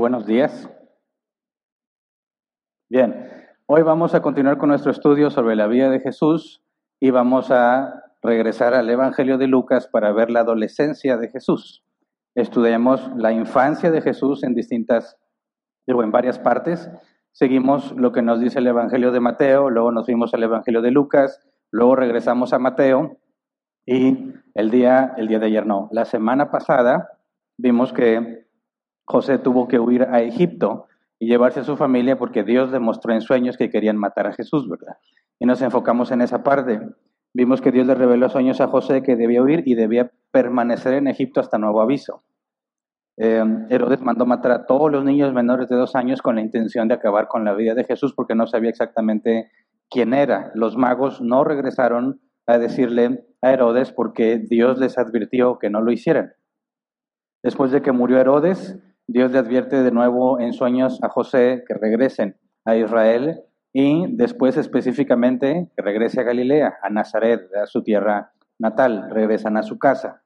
Buenos días. Bien, hoy vamos a continuar con nuestro estudio sobre la vida de Jesús y vamos a regresar al Evangelio de Lucas para ver la adolescencia de Jesús. Estudiamos la infancia de Jesús en distintas, digo, en varias partes. Seguimos lo que nos dice el Evangelio de Mateo, luego nos fuimos al Evangelio de Lucas, luego regresamos a Mateo y el día, el día de ayer no, la semana pasada vimos que José tuvo que huir a Egipto y llevarse a su familia porque Dios demostró en sueños que querían matar a Jesús, ¿verdad? Y nos enfocamos en esa parte. Vimos que Dios le reveló sueños a José que debía huir y debía permanecer en Egipto hasta nuevo aviso. Eh, Herodes mandó matar a todos los niños menores de dos años con la intención de acabar con la vida de Jesús porque no sabía exactamente quién era. Los magos no regresaron a decirle a Herodes porque Dios les advirtió que no lo hicieran. Después de que murió Herodes, Dios le advierte de nuevo en sueños a José que regresen a Israel y después específicamente que regrese a Galilea, a Nazaret, a su tierra natal, regresan a su casa.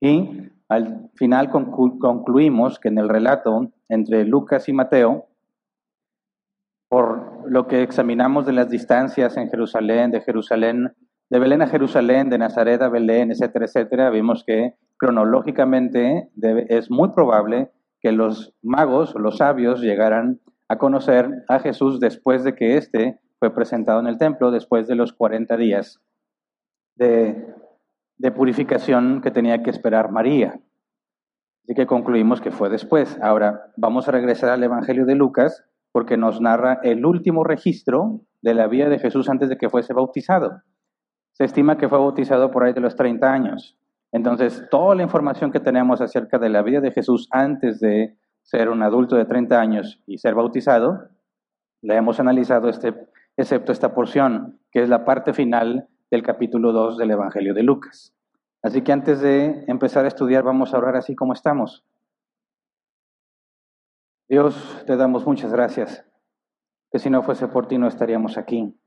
Y al final concluimos que en el relato entre Lucas y Mateo, por lo que examinamos de las distancias en Jerusalén, de Jerusalén, de Belén a Jerusalén, de Nazaret a Belén, etcétera, etcétera, vimos que cronológicamente es muy probable que los magos, los sabios, llegaran a conocer a Jesús después de que éste fue presentado en el templo, después de los 40 días de, de purificación que tenía que esperar María. Así que concluimos que fue después. Ahora, vamos a regresar al Evangelio de Lucas porque nos narra el último registro de la vida de Jesús antes de que fuese bautizado. Se estima que fue bautizado por ahí de los 30 años. Entonces, toda la información que tenemos acerca de la vida de Jesús antes de ser un adulto de 30 años y ser bautizado, la hemos analizado este, excepto esta porción, que es la parte final del capítulo 2 del Evangelio de Lucas. Así que antes de empezar a estudiar, vamos a orar así como estamos. Dios, te damos muchas gracias, que si no fuese por ti no estaríamos aquí.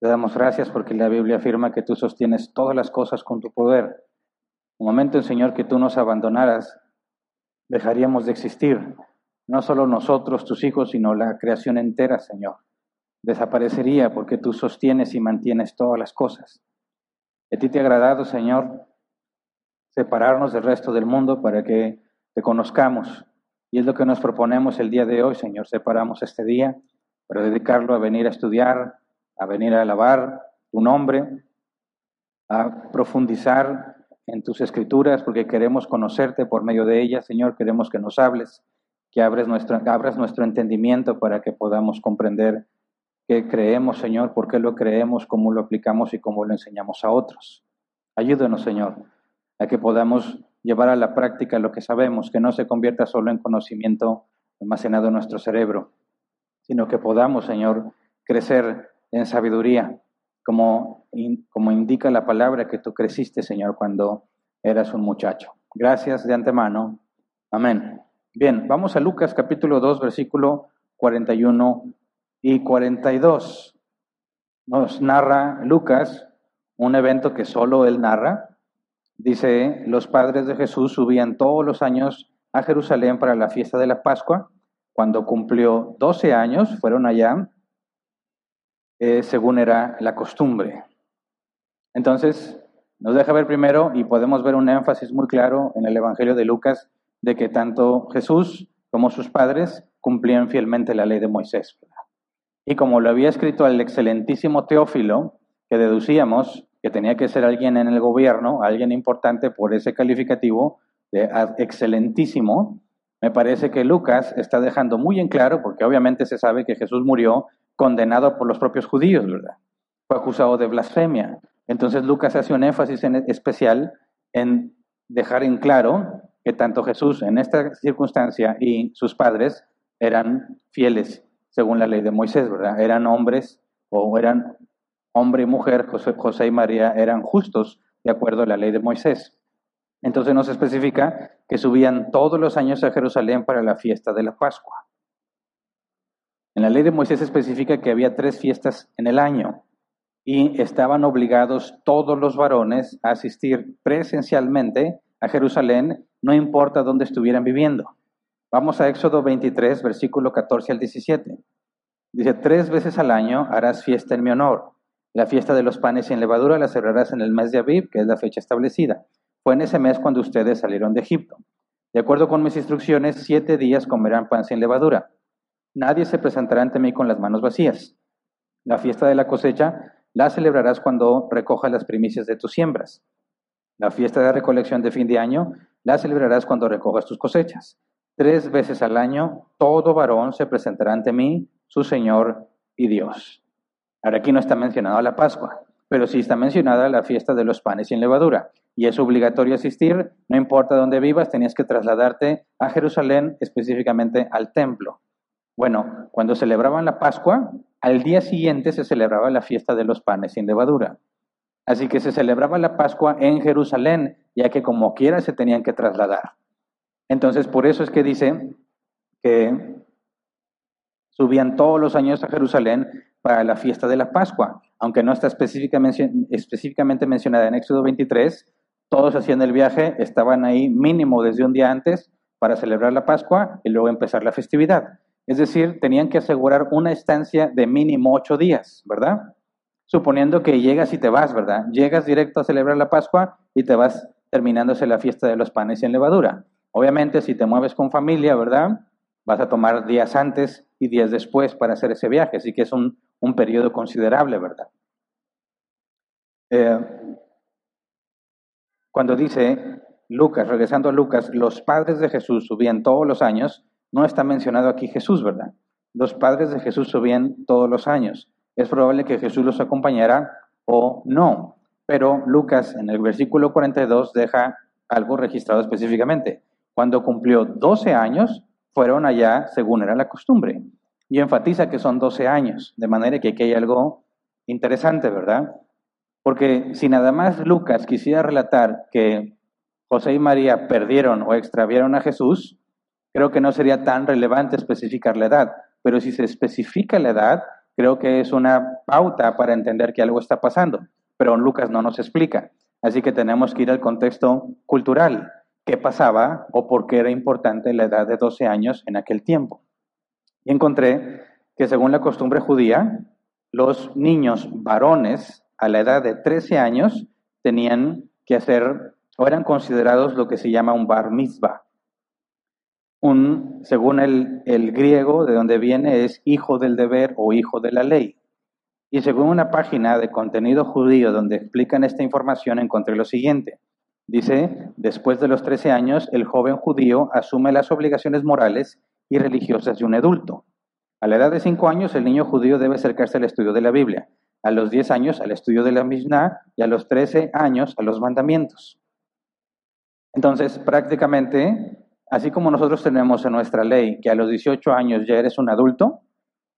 Te damos gracias porque la Biblia afirma que tú sostienes todas las cosas con tu poder. Un momento, Señor, que tú nos abandonaras, dejaríamos de existir. No solo nosotros, tus hijos, sino la creación entera, Señor. Desaparecería porque tú sostienes y mantienes todas las cosas. A ti te ha agradado, Señor, separarnos del resto del mundo para que te conozcamos. Y es lo que nos proponemos el día de hoy, Señor. Separamos este día para dedicarlo a venir a estudiar, a venir a alabar tu nombre, a profundizar en tus escrituras, porque queremos conocerte por medio de ellas, Señor, queremos que nos hables, que abres nuestro, abras nuestro entendimiento para que podamos comprender qué creemos, Señor, por qué lo creemos, cómo lo aplicamos y cómo lo enseñamos a otros. Ayúdanos, Señor, a que podamos llevar a la práctica lo que sabemos, que no se convierta solo en conocimiento almacenado en nuestro cerebro, sino que podamos, Señor, crecer en sabiduría, como, como indica la palabra que tú creciste, Señor, cuando eras un muchacho. Gracias de antemano. Amén. Bien, vamos a Lucas capítulo 2, versículo 41 y 42. Nos narra Lucas un evento que solo él narra. Dice, los padres de Jesús subían todos los años a Jerusalén para la fiesta de la Pascua. Cuando cumplió 12 años, fueron allá eh, según era la costumbre. Entonces, nos deja ver primero y podemos ver un énfasis muy claro en el Evangelio de Lucas de que tanto Jesús como sus padres cumplían fielmente la ley de Moisés. Y como lo había escrito el excelentísimo Teófilo, que deducíamos que tenía que ser alguien en el gobierno, alguien importante por ese calificativo, de excelentísimo, me parece que Lucas está dejando muy en claro, porque obviamente se sabe que Jesús murió condenado por los propios judíos, ¿verdad? Fue acusado de blasfemia. Entonces Lucas hace un énfasis en especial en dejar en claro que tanto Jesús en esta circunstancia y sus padres eran fieles según la ley de Moisés, ¿verdad? Eran hombres o eran hombre y mujer, José, José y María eran justos de acuerdo a la ley de Moisés. Entonces nos especifica que subían todos los años a Jerusalén para la fiesta de la Pascua. En la ley de Moisés especifica que había tres fiestas en el año y estaban obligados todos los varones a asistir presencialmente a Jerusalén, no importa dónde estuvieran viviendo. Vamos a Éxodo 23, versículo 14 al 17. Dice, tres veces al año harás fiesta en mi honor. La fiesta de los panes sin levadura la celebrarás en el mes de Abib, que es la fecha establecida. Fue en ese mes cuando ustedes salieron de Egipto. De acuerdo con mis instrucciones, siete días comerán pan sin levadura. Nadie se presentará ante mí con las manos vacías. La fiesta de la cosecha la celebrarás cuando recojas las primicias de tus siembras. La fiesta de recolección de fin de año la celebrarás cuando recojas tus cosechas. Tres veces al año todo varón se presentará ante mí, su Señor y Dios. Ahora aquí no está mencionada la Pascua, pero sí está mencionada la fiesta de los panes sin levadura. Y es obligatorio asistir, no importa dónde vivas, tenías que trasladarte a Jerusalén, específicamente al templo. Bueno, cuando celebraban la Pascua, al día siguiente se celebraba la fiesta de los panes sin levadura. Así que se celebraba la Pascua en Jerusalén, ya que como quiera se tenían que trasladar. Entonces, por eso es que dice que subían todos los años a Jerusalén para la fiesta de la Pascua, aunque no está específicamente, específicamente mencionada en Éxodo 23, todos hacían el viaje, estaban ahí mínimo desde un día antes para celebrar la Pascua y luego empezar la festividad. Es decir, tenían que asegurar una estancia de mínimo ocho días, ¿verdad? Suponiendo que llegas y te vas, ¿verdad? Llegas directo a celebrar la Pascua y te vas terminándose la fiesta de los panes en levadura. Obviamente, si te mueves con familia, ¿verdad? Vas a tomar días antes y días después para hacer ese viaje, así que es un, un periodo considerable, ¿verdad? Eh, cuando dice Lucas, regresando a Lucas, los padres de Jesús subían todos los años, no está mencionado aquí Jesús, ¿verdad? Los padres de Jesús subían todos los años. Es probable que Jesús los acompañara o no, pero Lucas en el versículo 42 deja algo registrado específicamente. Cuando cumplió 12 años, fueron allá según era la costumbre. Y enfatiza que son 12 años, de manera que aquí hay algo interesante, ¿verdad? Porque si nada más Lucas quisiera relatar que José y María perdieron o extraviaron a Jesús, creo que no sería tan relevante especificar la edad. Pero si se especifica la edad, creo que es una pauta para entender que algo está pasando. Pero Lucas no nos explica. Así que tenemos que ir al contexto cultural. ¿Qué pasaba o por qué era importante la edad de 12 años en aquel tiempo? Y encontré que según la costumbre judía, los niños varones a la edad de 13 años tenían que hacer o eran considerados lo que se llama un bar mitzvah. Un, según el, el griego, de donde viene, es hijo del deber o hijo de la ley. Y según una página de contenido judío donde explican esta información, encontré lo siguiente. Dice, después de los 13 años, el joven judío asume las obligaciones morales y religiosas de un adulto. A la edad de 5 años, el niño judío debe acercarse al estudio de la Biblia. A los 10 años, al estudio de la Mishnah. Y a los 13 años, a los mandamientos. Entonces, prácticamente, así como nosotros tenemos en nuestra ley que a los 18 años ya eres un adulto,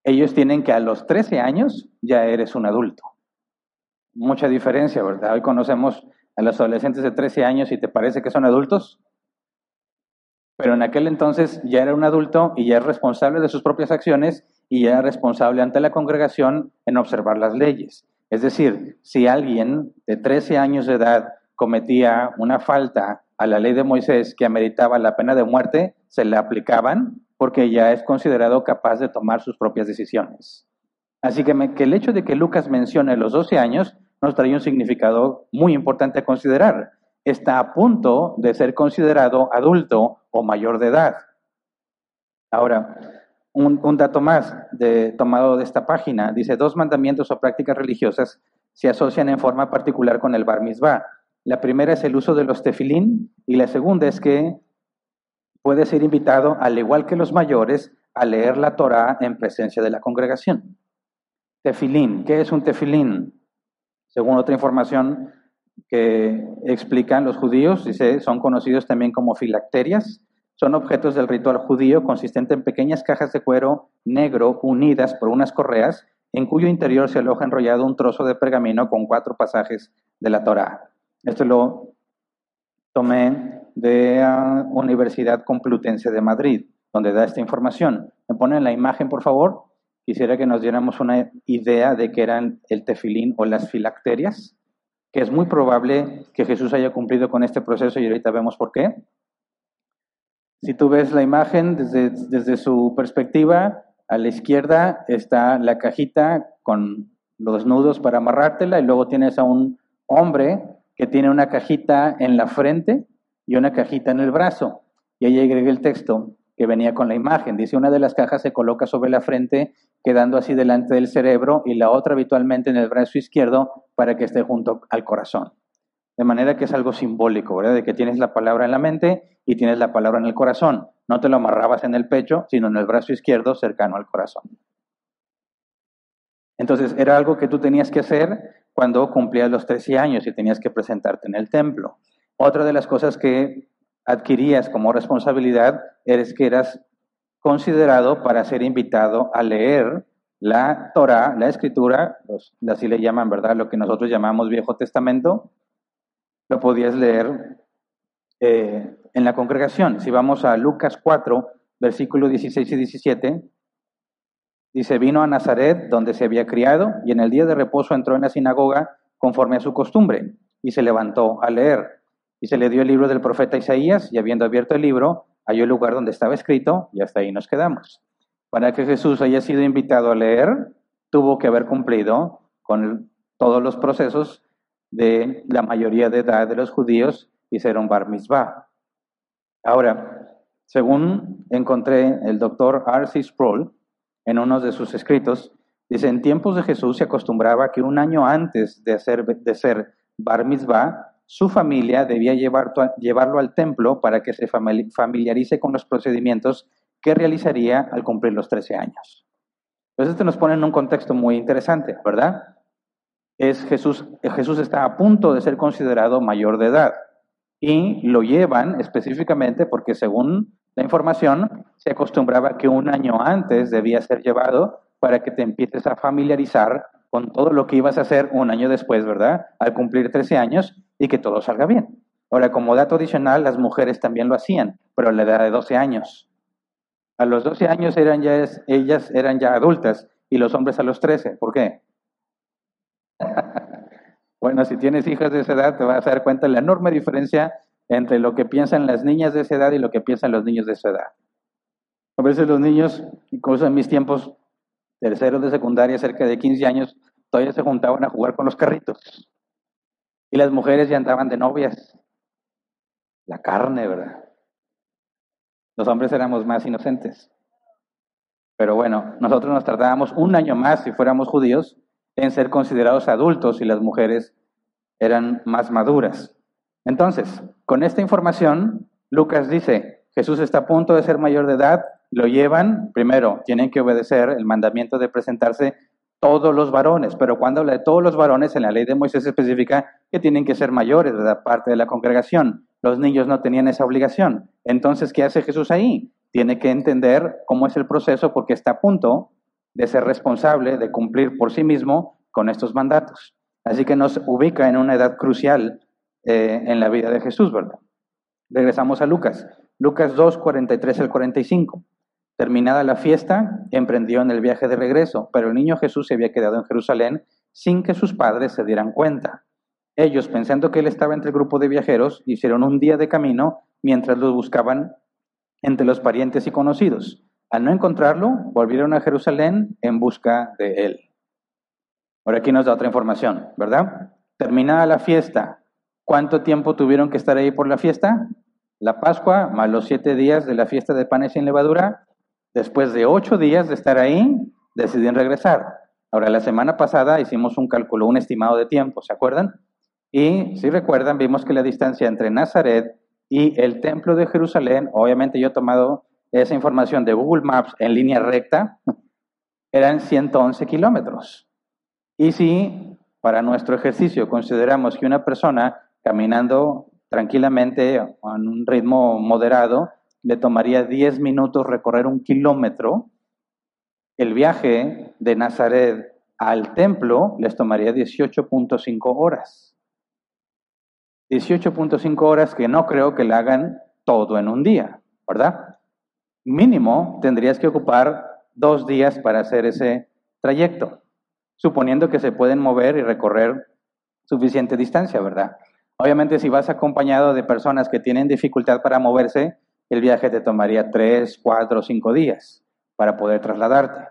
ellos tienen que a los 13 años ya eres un adulto. Mucha diferencia, ¿verdad? Hoy conocemos a los adolescentes de 13 años y te parece que son adultos, pero en aquel entonces ya era un adulto y ya es responsable de sus propias acciones y ya era responsable ante la congregación en observar las leyes. Es decir, si alguien de 13 años de edad cometía una falta a la ley de Moisés que ameritaba la pena de muerte, se le aplicaban porque ya es considerado capaz de tomar sus propias decisiones. Así que, el hecho de que Lucas mencione los 12 años nos trae un significado muy importante a considerar. Está a punto de ser considerado adulto o mayor de edad. Ahora, un, dato más de, tomado de esta página. Dice, dos mandamientos o prácticas religiosas se asocian en forma particular con el bar mitzvah. La primera es el uso de los tefilín y la segunda es que puede ser invitado, al igual que los mayores, a leer la Torá en presencia de la congregación. Tefilín, ¿qué es un tefilín? Según otra información que explican los judíos, dice, son conocidos también como filacterias, son objetos del ritual judío consistente en pequeñas cajas de cuero negro unidas por unas correas, en cuyo interior se aloja enrollado un trozo de pergamino con cuatro pasajes de la Torá. Esto lo tomé de la Universidad Complutense de Madrid, donde da esta información. ¿Me ponen la imagen, por favor? Quisiera que nos diéramos una idea de qué eran el tefilín o las filacterias, que es muy probable que Jesús haya cumplido con este proceso y ahorita vemos por qué. Si tú ves la imagen desde, desde su perspectiva, a la izquierda está la cajita con los nudos para amarrártela y luego tienes a un hombre que tiene una cajita en la frente y una cajita en el brazo. Y ahí agregué el texto que venía con la imagen. Dice, una de las cajas se coloca sobre la frente, quedando así delante del cerebro, y la otra habitualmente en el brazo izquierdo para que esté junto al corazón. De manera que es algo simbólico, ¿verdad? De que tienes la palabra en la mente y tienes la palabra en el corazón. No te lo amarrabas en el pecho, sino en el brazo izquierdo cercano al corazón. Entonces, era algo que tú tenías que hacer cuando cumplías los 13 años y tenías que presentarte en el templo. Otra de las cosas que adquirías como responsabilidad es que eras considerado para ser invitado a leer la Torah, la escritura, así le llaman, ¿verdad? Lo que nosotros llamamos Viejo Testamento, lo podías leer eh, en la congregación. Si vamos a Lucas 4, versículos 16 y 17, dice, vino a Nazaret, donde se había criado, y en el día de reposo entró en la sinagoga conforme a su costumbre, y se levantó a leer. Y se le dio el libro del profeta Isaías, y habiendo abierto el libro, halló el lugar donde estaba escrito, y hasta ahí nos quedamos. Para que Jesús haya sido invitado a leer, tuvo que haber cumplido con todos los procesos de la mayoría de edad de los judíos y ser un bar mitzvah. Ahora, según encontré el doctor R.C. Sproul en uno de sus escritos, dice, en tiempos de Jesús se acostumbraba que un año antes de, hacer, de ser bar mitzvah, su familia debía llevar, llevarlo al templo para que se familiarice con los procedimientos que realizaría al cumplir los 13 años. Entonces, esto nos pone en un contexto muy interesante, ¿verdad? es Jesús, Jesús está a punto de ser considerado mayor de edad y lo llevan específicamente porque según la información se acostumbraba que un año antes debía ser llevado para que te empieces a familiarizar con todo lo que ibas a hacer un año después, ¿verdad? Al cumplir 13 años y que todo salga bien. Ahora, como dato adicional, las mujeres también lo hacían, pero a la edad de 12 años. A los 12 años eran ya, ellas eran ya adultas y los hombres a los 13. ¿Por qué? bueno, si tienes hijas de esa edad, te vas a dar cuenta de la enorme diferencia entre lo que piensan las niñas de esa edad y lo que piensan los niños de esa edad. A veces los niños, incluso en mis tiempos, terceros de secundaria, cerca de 15 años, todavía se juntaban a jugar con los carritos. Y las mujeres ya andaban de novias. La carne, ¿verdad? Los hombres éramos más inocentes. Pero bueno, nosotros nos tardábamos un año más si fuéramos judíos en ser considerados adultos y las mujeres eran más maduras. Entonces, con esta información, Lucas dice, Jesús está a punto de ser mayor de edad, lo llevan, primero, tienen que obedecer el mandamiento de presentarse todos los varones, pero cuando habla de todos los varones, en la ley de Moisés especifica que tienen que ser mayores de parte de la congregación. Los niños no tenían esa obligación. Entonces, ¿qué hace Jesús ahí? Tiene que entender cómo es el proceso porque está a punto de ser responsable, de cumplir por sí mismo con estos mandatos. Así que nos ubica en una edad crucial eh, en la vida de Jesús, ¿verdad? Regresamos a Lucas. Lucas 2, 43 al 45. Terminada la fiesta, emprendió en el viaje de regreso, pero el niño Jesús se había quedado en Jerusalén sin que sus padres se dieran cuenta. Ellos, pensando que él estaba entre el grupo de viajeros, hicieron un día de camino mientras los buscaban entre los parientes y conocidos. Al no encontrarlo, volvieron a Jerusalén en busca de él. Ahora aquí nos da otra información, ¿verdad? Terminada la fiesta, ¿cuánto tiempo tuvieron que estar ahí por la fiesta? La Pascua más los siete días de la fiesta de panes sin levadura. Después de ocho días de estar ahí, decidieron regresar. Ahora, la semana pasada hicimos un cálculo, un estimado de tiempo, ¿se acuerdan? Y si recuerdan, vimos que la distancia entre Nazaret y el templo de Jerusalén, obviamente yo he tomado esa información de Google Maps en línea recta, eran 111 kilómetros. Y si para nuestro ejercicio consideramos que una persona caminando tranquilamente a un ritmo moderado le tomaría 10 minutos recorrer un kilómetro, el viaje de Nazaret al templo les tomaría 18.5 horas. 18.5 horas que no creo que le hagan todo en un día, ¿verdad? Mínimo tendrías que ocupar dos días para hacer ese trayecto, suponiendo que se pueden mover y recorrer suficiente distancia, ¿verdad? Obviamente si vas acompañado de personas que tienen dificultad para moverse, el viaje te tomaría tres, cuatro, cinco días para poder trasladarte.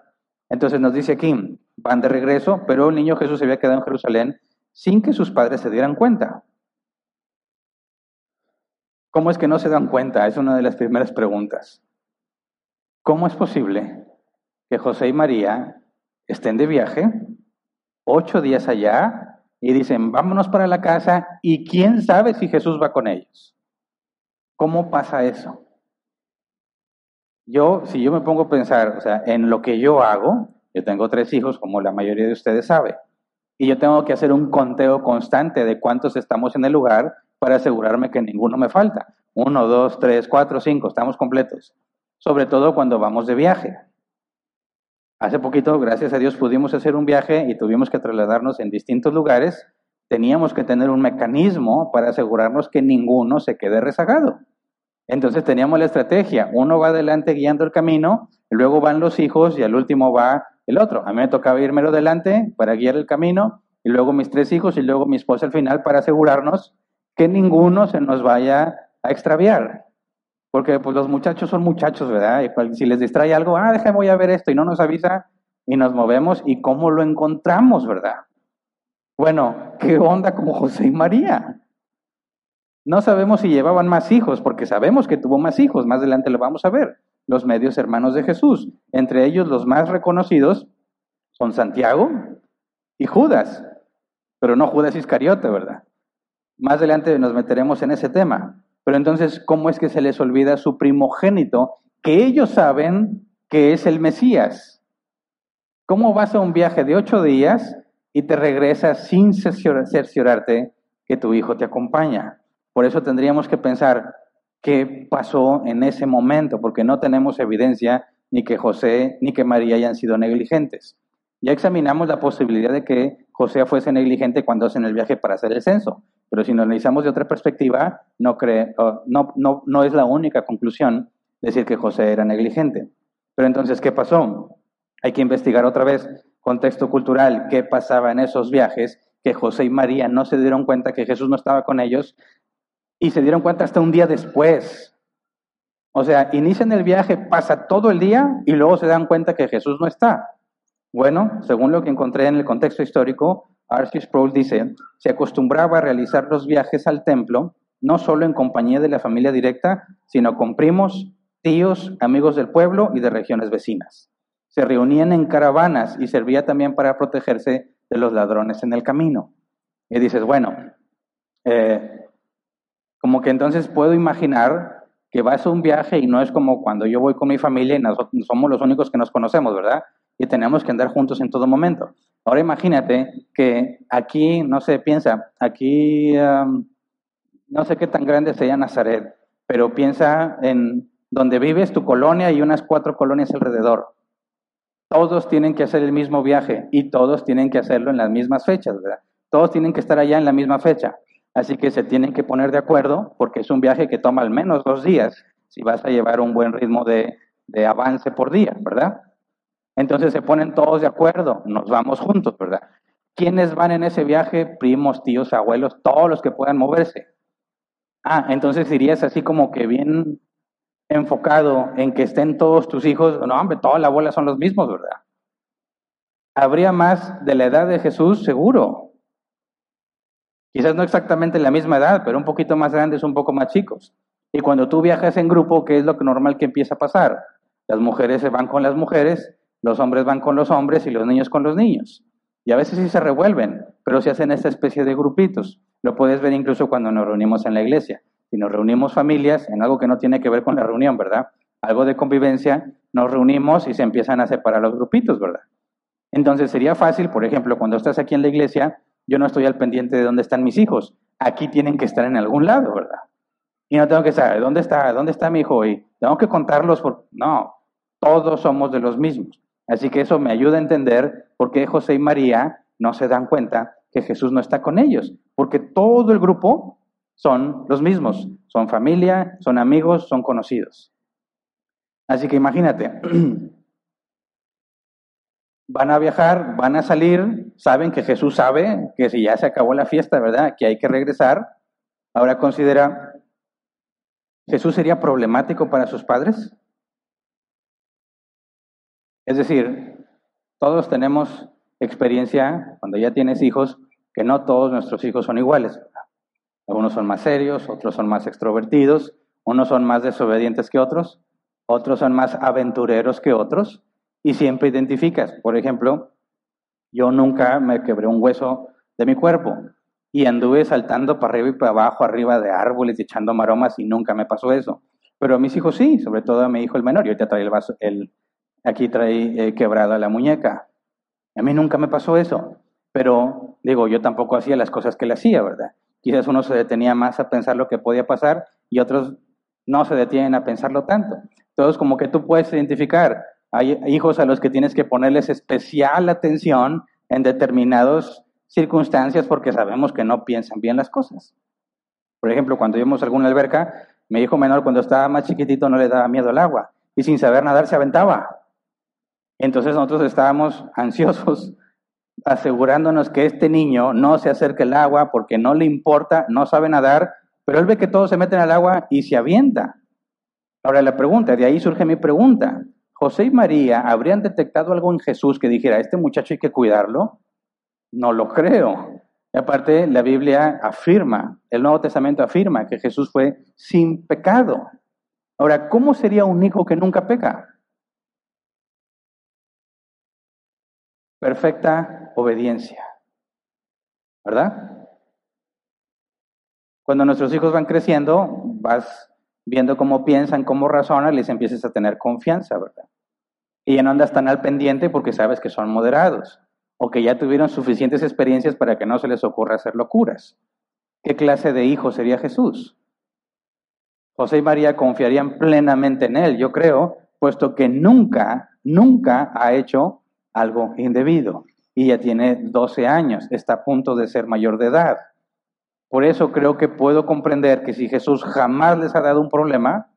Entonces nos dice aquí, van de regreso, pero el niño Jesús se había quedado en Jerusalén sin que sus padres se dieran cuenta. ¿Cómo es que no se dan cuenta? Es una de las primeras preguntas. ¿Cómo es posible que José y María estén de viaje, ocho días allá, y dicen, vámonos para la casa, y quién sabe si Jesús va con ellos? ¿Cómo pasa eso? Yo, si yo me pongo a pensar, o sea, en lo que yo hago, yo tengo tres hijos, como la mayoría de ustedes sabe, y yo tengo que hacer un conteo constante de cuántos estamos en el lugar para asegurarme que ninguno me falta. Uno, dos, tres, cuatro, cinco, estamos completos. Sobre todo cuando vamos de viaje. Hace poquito, gracias a Dios, pudimos hacer un viaje y tuvimos que trasladarnos en distintos lugares. Teníamos que tener un mecanismo para asegurarnos que ninguno se quede rezagado. Entonces teníamos la estrategia, uno va adelante guiando el camino, luego van los hijos y al último va el otro. A mí me tocaba irme delante para guiar el camino y luego mis tres hijos y luego mi esposa al final para asegurarnos que ninguno se nos vaya a extraviar. Porque pues los muchachos son muchachos, ¿verdad? Y si les distrae algo, ah, déjame voy a ver esto y no nos avisa y nos movemos y cómo lo encontramos, ¿verdad? Bueno, ¿qué onda como José y María? No sabemos si llevaban más hijos, porque sabemos que tuvo más hijos, más adelante lo vamos a ver, los medios hermanos de Jesús. Entre ellos los más reconocidos son Santiago y Judas, pero no Judas Iscariote, ¿verdad? Más adelante nos meteremos en ese tema. Pero entonces, ¿cómo es que se les olvida su primogénito, que ellos saben que es el Mesías? ¿Cómo vas a un viaje de ocho días y te regresas sin cerciorarte que tu hijo te acompaña? Por eso tendríamos que pensar qué pasó en ese momento, porque no tenemos evidencia ni que José ni que María hayan sido negligentes. Ya examinamos la posibilidad de que José fuese negligente cuando hacen el viaje para hacer el censo, pero si lo analizamos de otra perspectiva, no, no, no, no es la única conclusión decir que José era negligente. Pero entonces, ¿qué pasó? Hay que investigar otra vez contexto cultural, qué pasaba en esos viajes, que José y María no se dieron cuenta que Jesús no estaba con ellos y se dieron cuenta hasta un día después. O sea, inician el viaje, pasa todo el día y luego se dan cuenta que Jesús no está. Bueno, según lo que encontré en el contexto histórico, Archie Sproul dice, se acostumbraba a realizar los viajes al templo no solo en compañía de la familia directa, sino con primos, tíos, amigos del pueblo y de regiones vecinas. Se reunían en caravanas y servía también para protegerse de los ladrones en el camino. Y dices, bueno, eh, como que entonces puedo imaginar que vas a un viaje y no es como cuando yo voy con mi familia y nosotros somos los únicos que nos conocemos, ¿verdad? Y tenemos que andar juntos en todo momento. Ahora imagínate que aquí, no sé, piensa, aquí no sé qué tan grande sea Nazaret, pero piensa en donde vives, tu colonia y unas cuatro colonias alrededor. Todos tienen que hacer el mismo viaje y todos tienen que hacerlo en las mismas fechas, ¿verdad? Todos tienen que estar allá en la misma fecha. Así que se tienen que poner de acuerdo porque es un viaje que toma al menos dos días si vas a llevar un buen ritmo de, avance por día, ¿verdad? Entonces se ponen todos de acuerdo, nos vamos juntos, ¿verdad? ¿Quiénes van en ese viaje? Primos, tíos, abuelos, todos los que puedan moverse. Ah, entonces dirías así como que bien enfocado en que estén todos tus hijos, no, hombre, toda la abuela son los mismos, ¿verdad? Habría más de la edad de Jesús, seguro, Quizás no exactamente la misma edad, pero un poquito más grandes, un poco más chicos. Y cuando tú viajas en grupo, ¿qué es lo que normal que empieza a pasar? Las mujeres se van con las mujeres, los hombres van con los hombres y los niños con los niños. Y a veces sí se revuelven, pero se hacen esta especie de grupitos. Lo puedes ver incluso cuando nos reunimos en la iglesia. Si nos reunimos familias en algo que no tiene que ver con la reunión, ¿verdad? Algo de convivencia, nos reunimos y se empiezan a separar los grupitos, ¿verdad? Entonces sería fácil, por ejemplo, cuando estás aquí en la iglesia, yo no estoy al pendiente de dónde están mis hijos. Aquí tienen que estar en algún lado, ¿verdad? Y no tengo que saber dónde está, dónde está mi hijo y tengo que contarlos por no, todos somos de los mismos. Así que eso me ayuda a entender por qué José y María no se dan cuenta que Jesús no está con ellos, porque todo el grupo son los mismos, son familia, son amigos, son conocidos. Así que imagínate, van a viajar, van a salir, saben que Jesús sabe que si ya se acabó la fiesta, ¿verdad? Que hay que regresar. Ahora considera, ¿Jesús sería problemático para sus padres? Es decir, todos tenemos experiencia cuando ya tienes hijos, que no todos nuestros hijos son iguales. Algunos son más serios, otros son más extrovertidos, unos son más desobedientes que otros, otros son más aventureros que otros, y siempre identificas. Por ejemplo, yo nunca me quebré un hueso de mi cuerpo y anduve saltando para arriba y para abajo, arriba de árboles y echando maromas y nunca me pasó eso. Pero a mis hijos sí, sobre todo a mi hijo el menor. Yo te trae el vaso, el, aquí trae eh, quebrada la muñeca. A mí nunca me pasó eso. Pero digo, yo tampoco hacía las cosas que él hacía, ¿verdad? Quizás uno se detenía más a pensar lo que podía pasar y otros no se detienen a pensarlo tanto. Entonces, como que tú puedes identificar, hay hijos a los que tienes que ponerles especial atención en determinadas circunstancias porque sabemos que no piensan bien las cosas. Por ejemplo, cuando íbamos a alguna alberca, mi hijo menor cuando estaba más chiquitito no le daba miedo al agua y sin saber nadar se aventaba. Entonces nosotros estábamos ansiosos asegurándonos que este niño no se acerque al agua porque no le importa, no sabe nadar, pero él ve que todos se meten al agua y se avienta. Ahora la pregunta, de ahí surge mi pregunta. ¿José y María habrían detectado algo en Jesús que dijera, este muchacho hay que cuidarlo? No lo creo. Y aparte, la Biblia afirma, el Nuevo Testamento afirma que Jesús fue sin pecado. Ahora, ¿cómo sería un hijo que nunca peca? Perfecta obediencia. ¿Verdad? Cuando nuestros hijos van creciendo, vas viendo cómo piensan, cómo razonan, les empiezas a tener confianza, ¿verdad? Y ya no andas tan al pendiente porque sabes que son moderados o que ya tuvieron suficientes experiencias para que no se les ocurra hacer locuras. ¿Qué clase de hijo sería Jesús? José y María confiarían plenamente en él, yo creo, puesto que nunca, nunca ha hecho algo indebido. Y ya tiene 12 años, está a punto de ser mayor de edad. Por eso creo que puedo comprender que si Jesús jamás les ha dado un problema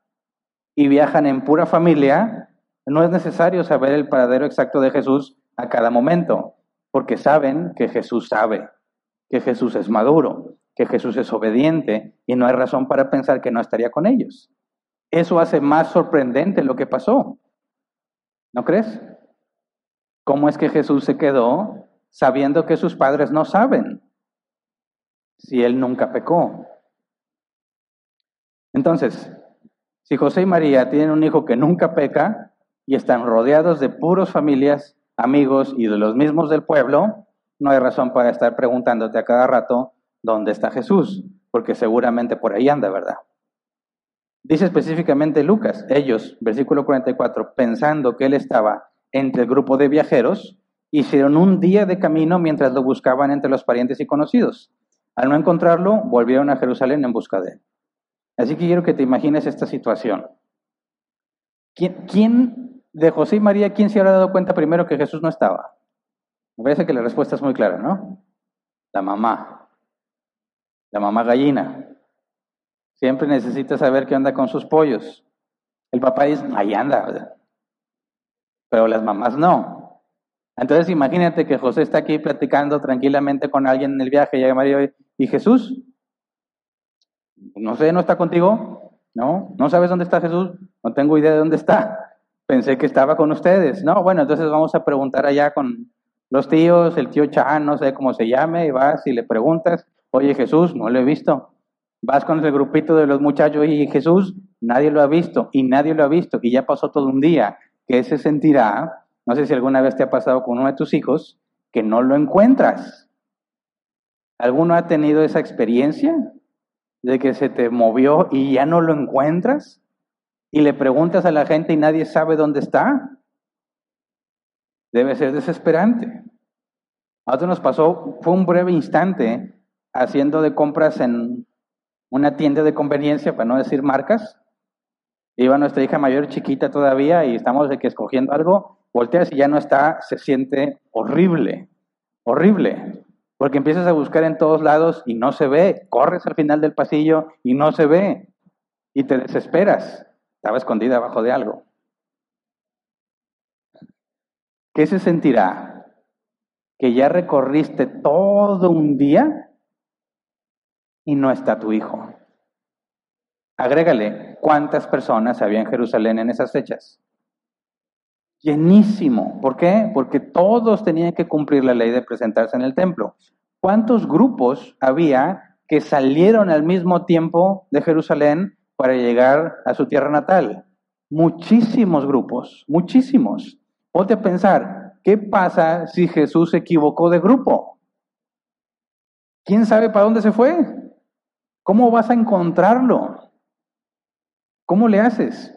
y viajan en pura familia, no es necesario saber el paradero exacto de Jesús a cada momento, porque saben que Jesús sabe, que Jesús es maduro, que Jesús es obediente y no hay razón para pensar que no estaría con ellos. Eso hace más sorprendente lo que pasó. ¿No crees? ¿Cómo es que Jesús se quedó sabiendo que sus padres no saben? si él nunca pecó. Entonces, si José y María tienen un hijo que nunca peca y están rodeados de puros familias, amigos y de los mismos del pueblo, no hay razón para estar preguntándote a cada rato dónde está Jesús, porque seguramente por ahí anda, ¿verdad? Dice específicamente Lucas, ellos, versículo 44, pensando que él estaba entre el grupo de viajeros, hicieron un día de camino mientras lo buscaban entre los parientes y conocidos. Al no encontrarlo, volvieron a Jerusalén en busca de él. Así que quiero que te imagines esta situación. ¿Quién, de José y María, quién se habrá dado cuenta primero que Jesús no estaba? Me parece que la respuesta es muy clara, ¿no? La mamá. La mamá gallina. Siempre necesita saber qué anda con sus pollos. El papá dice, ahí anda. Pero las mamás no. Entonces imagínate que José está aquí platicando tranquilamente con alguien en el viaje, y llega María y Jesús, no sé, ¿no está contigo? ¿No? ¿No sabes dónde está Jesús? No tengo idea de dónde está. Pensé que estaba con ustedes. No, bueno, entonces vamos a preguntar allá con los tíos, el tío Chan, no sé cómo se llame, y vas y le preguntas, oye Jesús, no lo he visto. Vas con el grupito de los muchachos y Jesús, nadie lo ha visto y nadie lo ha visto y ya pasó todo un día. ¿Qué se sentirá no sé si alguna vez te ha pasado con uno de tus hijos que no lo encuentras. ¿Alguno ha tenido esa experiencia de que se te movió y ya no lo encuentras? Y le preguntas a la gente y nadie sabe dónde está. Debe ser desesperante. A nosotros nos pasó, fue un breve instante haciendo de compras en una tienda de conveniencia, para no decir marcas. Iba nuestra hija mayor chiquita todavía y estamos de que escogiendo algo, volteas y ya no está, se siente horrible, horrible, porque empiezas a buscar en todos lados y no se ve, corres al final del pasillo y no se ve y te desesperas. Estaba escondida abajo de algo. ¿Qué se sentirá? Que ya recorriste todo un día y no está tu hijo. Agrégale cuántas personas había en Jerusalén en esas fechas. Llenísimo. ¿Por qué? Porque todos tenían que cumplir la ley de presentarse en el templo. ¿Cuántos grupos había que salieron al mismo tiempo de Jerusalén para llegar a su tierra natal? Muchísimos grupos, muchísimos. Ponte a pensar, ¿qué pasa si Jesús se equivocó de grupo? ¿Quién sabe para dónde se fue? ¿Cómo vas a encontrarlo? ¿Cómo le haces?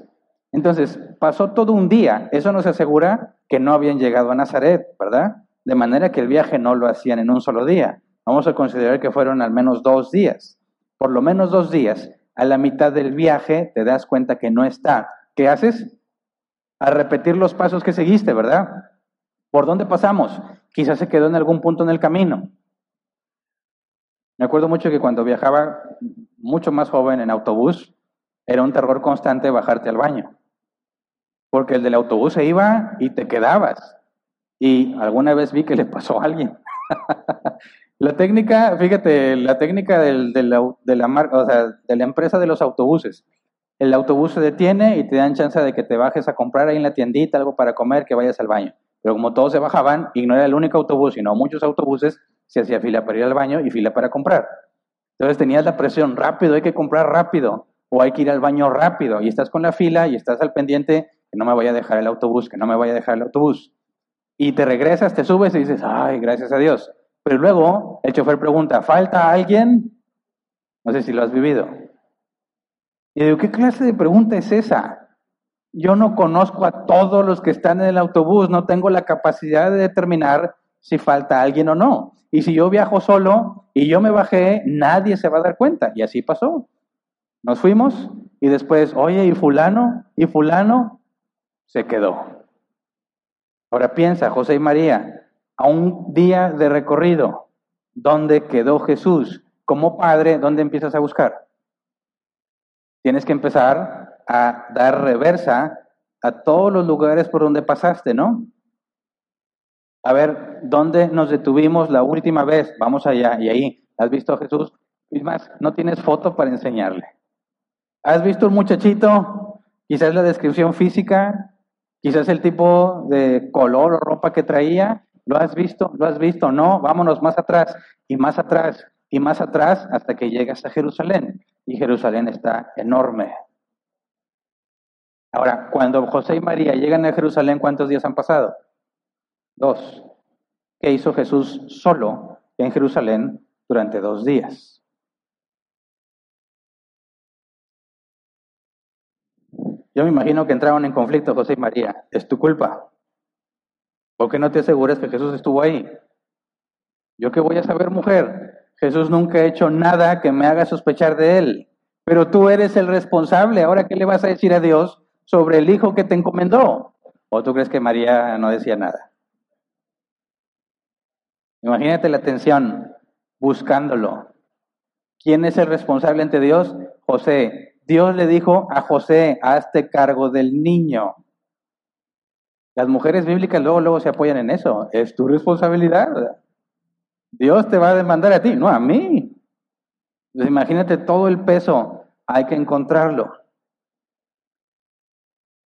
Entonces, pasó todo un día. Eso nos asegura que no habían llegado a Nazaret, ¿verdad? De manera que el viaje no lo hacían en un solo día. Vamos a considerar que fueron al menos dos días. Por lo menos dos días. A la mitad del viaje te das cuenta que no está. ¿Qué haces? A repetir los pasos que seguiste, ¿verdad? ¿Por dónde pasamos? Quizás se quedó en algún punto en el camino. Me acuerdo mucho que cuando viajaba mucho más joven en autobús, era un terror constante bajarte al baño. Porque el del autobús se iba y te quedabas. Y alguna vez vi que le pasó a alguien. la técnica, fíjate, la técnica de, la, de la empresa de los autobuses. El autobús se detiene y te dan chance de que te bajes a comprar ahí en la tiendita algo para comer, que vayas al baño. Pero como todos se bajaban, y no era el único autobús, sino muchos autobuses, se hacía fila para ir al baño y fila para comprar. Entonces tenías la presión, rápido, hay que comprar rápido, o hay que ir al baño rápido, y estás con la fila y estás al pendiente, que no me vaya a dejar el autobús, que no me vaya a dejar el autobús. Y te regresas, te subes y dices, ay, gracias a Dios. Pero luego el chofer pregunta, ¿falta alguien? No sé si lo has vivido. Y digo, ¿qué clase de pregunta es esa? Yo no conozco a todos los que están en el autobús, no tengo la capacidad de determinar si falta alguien o no. Y si yo viajo solo y yo me bajé, nadie se va a dar cuenta. Y así pasó. Nos fuimos y después, oye, ¿y fulano? ¿Y fulano? Se quedó. Ahora piensa, José y María, a un día de recorrido, ¿dónde quedó Jesús? Como padre, ¿dónde empiezas a buscar? Tienes que empezar a dar reversa a todos los lugares por donde pasaste, ¿no? A ver, ¿dónde nos detuvimos la última vez? Vamos allá. Y ahí, ¿has visto a Jesús? Es más, no tienes foto para enseñarle. ¿Has visto un muchachito? Quizás la descripción física, quizás el tipo de color o ropa que traía. ¿Lo has visto? ¿Lo has visto? No, vámonos más atrás y más atrás y más atrás hasta que llegas a Jerusalén. Y Jerusalén está enorme. Ahora, cuando José y María llegan a Jerusalén, ¿cuántos días han pasado? Dos, ¿qué hizo Jesús solo en Jerusalén durante dos días? Yo me imagino que entraron en conflicto José y María. Es tu culpa. ¿Por qué no te aseguras que Jesús estuvo ahí? ¿Yo qué voy a saber, mujer? Jesús nunca ha hecho nada que me haga sospechar de él. Pero tú eres el responsable. Ahora, ¿qué le vas a decir a Dios sobre el hijo que te encomendó? ¿O tú crees que María no decía nada? Imagínate la tensión buscándolo. ¿Quién es el responsable ante Dios? José. Dios le dijo a José, hazte cargo del niño. Las mujeres bíblicas luego, luego se apoyan en eso. Es tu responsabilidad. Dios te va a demandar a ti, no a mí. Entonces imagínate todo el peso, hay que encontrarlo.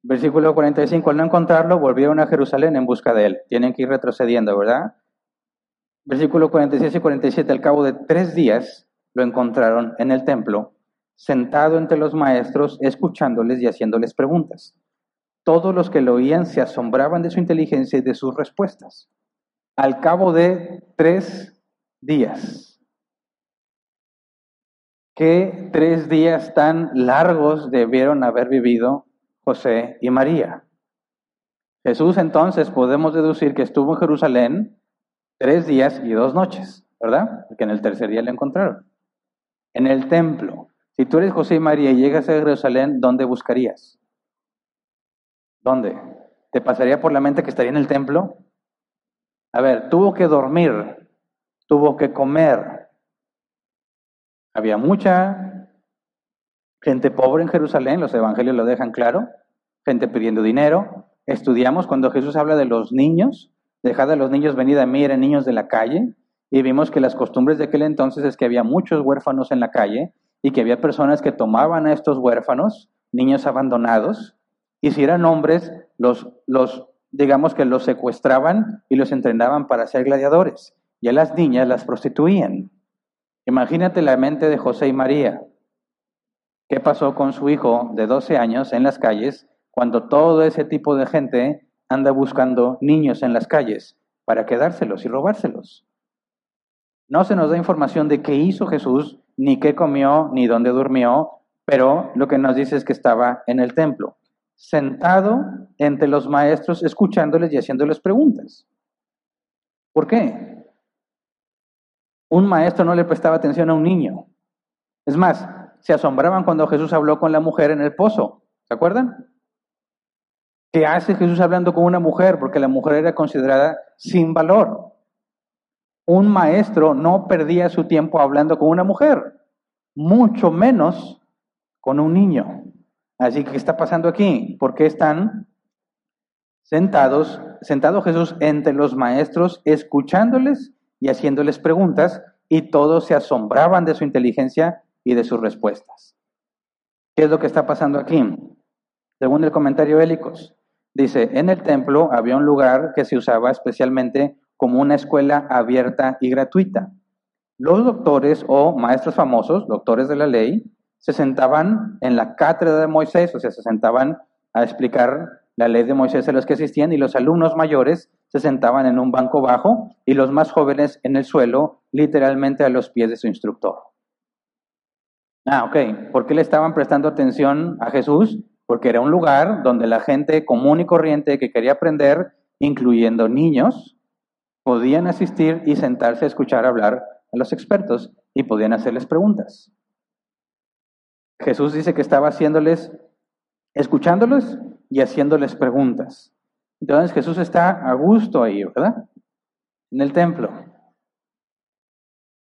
Versículo 45, al no encontrarlo, volvieron a Jerusalén en busca de él. Tienen que ir retrocediendo, ¿verdad? Versículo 46 y 47, al cabo de tres días lo encontraron en el templo, sentado entre los maestros, escuchándoles y haciéndoles preguntas. Todos los que lo oían se asombraban de su inteligencia y de sus respuestas. Al cabo de tres días, qué tres días tan largos debieron haber vivido José y María. Jesús entonces podemos deducir que estuvo en Jerusalén tres días y dos noches, ¿verdad? Porque en el tercer día le encontraron. En el templo. Si tú eres José y María y llegas a Jerusalén, ¿dónde buscarías? ¿Dónde? ¿Te pasaría por la mente que estaría en el templo? A ver, tuvo que dormir, tuvo que comer. Había mucha gente pobre en Jerusalén, los evangelios lo dejan claro, gente pidiendo dinero, estudiamos cuando Jesús habla de los niños, dejad a los niños venir a mí, eran niños de la calle, y vimos que las costumbres de aquel entonces es que había muchos huérfanos en la calle y que había personas que tomaban a estos huérfanos, niños abandonados, y si eran hombres, los, los digamos que los secuestraban y los entrenaban para ser gladiadores, y a las niñas las prostituían. Imagínate la mente de José y María. ¿Qué pasó con su hijo de 12 años en las calles cuando todo ese tipo de gente anda buscando niños en las calles para quedárselos y robárselos. No se nos da información de qué hizo Jesús, ni qué comió, ni dónde durmió, pero lo que nos dice es que estaba en el templo, sentado entre los maestros, escuchándoles y haciéndoles preguntas. ¿Por qué? Un maestro no le prestaba atención a un niño. Es más, se asombraban cuando Jesús habló con la mujer en el pozo. ¿Se acuerdan? ¿Qué hace Jesús hablando con una mujer? Porque la mujer era considerada sin valor. Un maestro no perdía su tiempo hablando con una mujer, mucho menos con un niño. Así que, ¿qué está pasando aquí? ¿Por qué están sentados, sentado Jesús entre los maestros, escuchándoles y haciéndoles preguntas, y todos se asombraban de su inteligencia y de sus respuestas? ¿Qué es lo que está pasando aquí? Según el comentario Hélicos, Dice, en el templo había un lugar que se usaba especialmente como una escuela abierta y gratuita. Los doctores o maestros famosos, doctores de la ley, se sentaban en la cátedra de Moisés, o sea, se sentaban a explicar la ley de Moisés a los que asistían y los alumnos mayores se sentaban en un banco bajo y los más jóvenes en el suelo, literalmente a los pies de su instructor. Ah, ok. ¿Por qué le estaban prestando atención a Jesús? porque era un lugar donde la gente común y corriente que quería aprender, incluyendo niños, podían asistir y sentarse a escuchar hablar a los expertos y podían hacerles preguntas. Jesús dice que estaba haciéndoles, escuchándolos y haciéndoles preguntas. Entonces Jesús está a gusto ahí, ¿verdad? En el templo.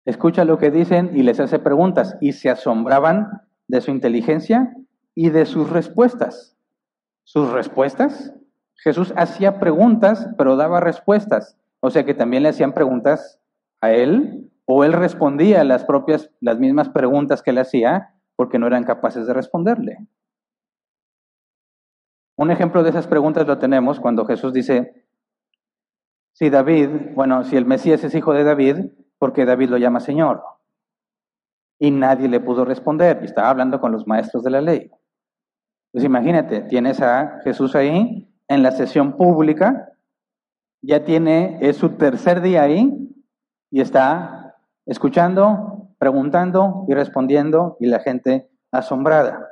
Escucha lo que dicen y les hace preguntas y se asombraban de su inteligencia y de sus respuestas. ¿Sus respuestas? Jesús hacía preguntas, pero daba respuestas. O sea que también le hacían preguntas a él, o él respondía las propias, las mismas preguntas que le hacía, porque no eran capaces de responderle. Un ejemplo de esas preguntas lo tenemos cuando Jesús dice, si David, bueno, si el Mesías es hijo de David, ¿por qué David lo llama Señor? Y nadie le pudo responder, y estaba hablando con los maestros de la ley. Pues imagínate, tienes a Jesús ahí en la sesión pública, ya tiene, es su tercer día ahí y está escuchando, preguntando y respondiendo y la gente asombrada.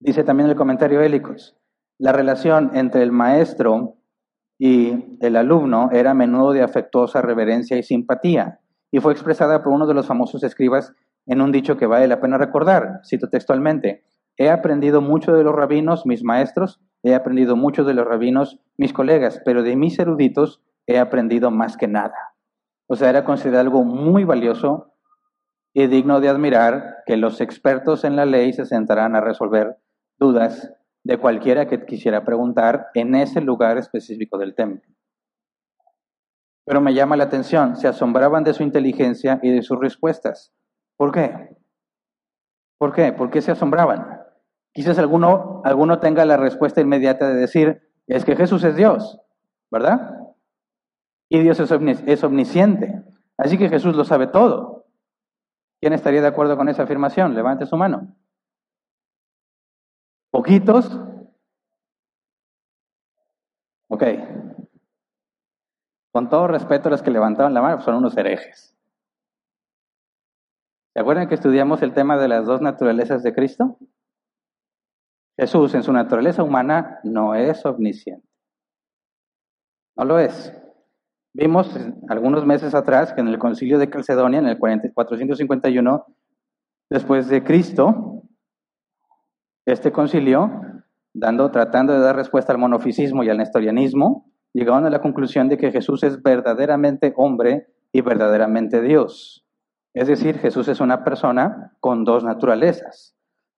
Dice también el comentario Hélicos, la relación entre el maestro y el alumno era a menudo de afectuosa reverencia y simpatía y fue expresada por uno de los famosos escribas en un dicho que vale la pena recordar, cito textualmente, he aprendido mucho de los rabinos, mis maestros, he aprendido mucho de los rabinos, mis colegas, pero de mis eruditos he aprendido más que nada. O sea, era considerado algo muy valioso y digno de admirar que los expertos en la ley se sentarán a resolver dudas de cualquiera que quisiera preguntar en ese lugar específico del templo. Pero me llama la atención, se asombraban de su inteligencia y de sus respuestas. ¿Por qué? ¿Por qué? ¿Por qué se asombraban? Quizás alguno, alguno tenga la respuesta inmediata de decir, es que Jesús es Dios, ¿verdad? Y Dios es, es omnisciente. Así que Jesús lo sabe todo. ¿Quién estaría de acuerdo con esa afirmación? Levante su mano. ¿Poquitos? Ok. Con todo respeto los que levantaron la mano, son unos herejes. ¿Se acuerdan que estudiamos el tema de las dos naturalezas de Cristo? Jesús en su naturaleza humana no es omnisciente. No lo es. Vimos algunos meses atrás que en el concilio de Calcedonia, en el 451 después de Cristo, este concilio, dando, tratando de dar respuesta al monofisismo y al nestorianismo, llegaron a la conclusión de que Jesús es verdaderamente hombre y verdaderamente Dios. Es decir, Jesús es una persona con dos naturalezas.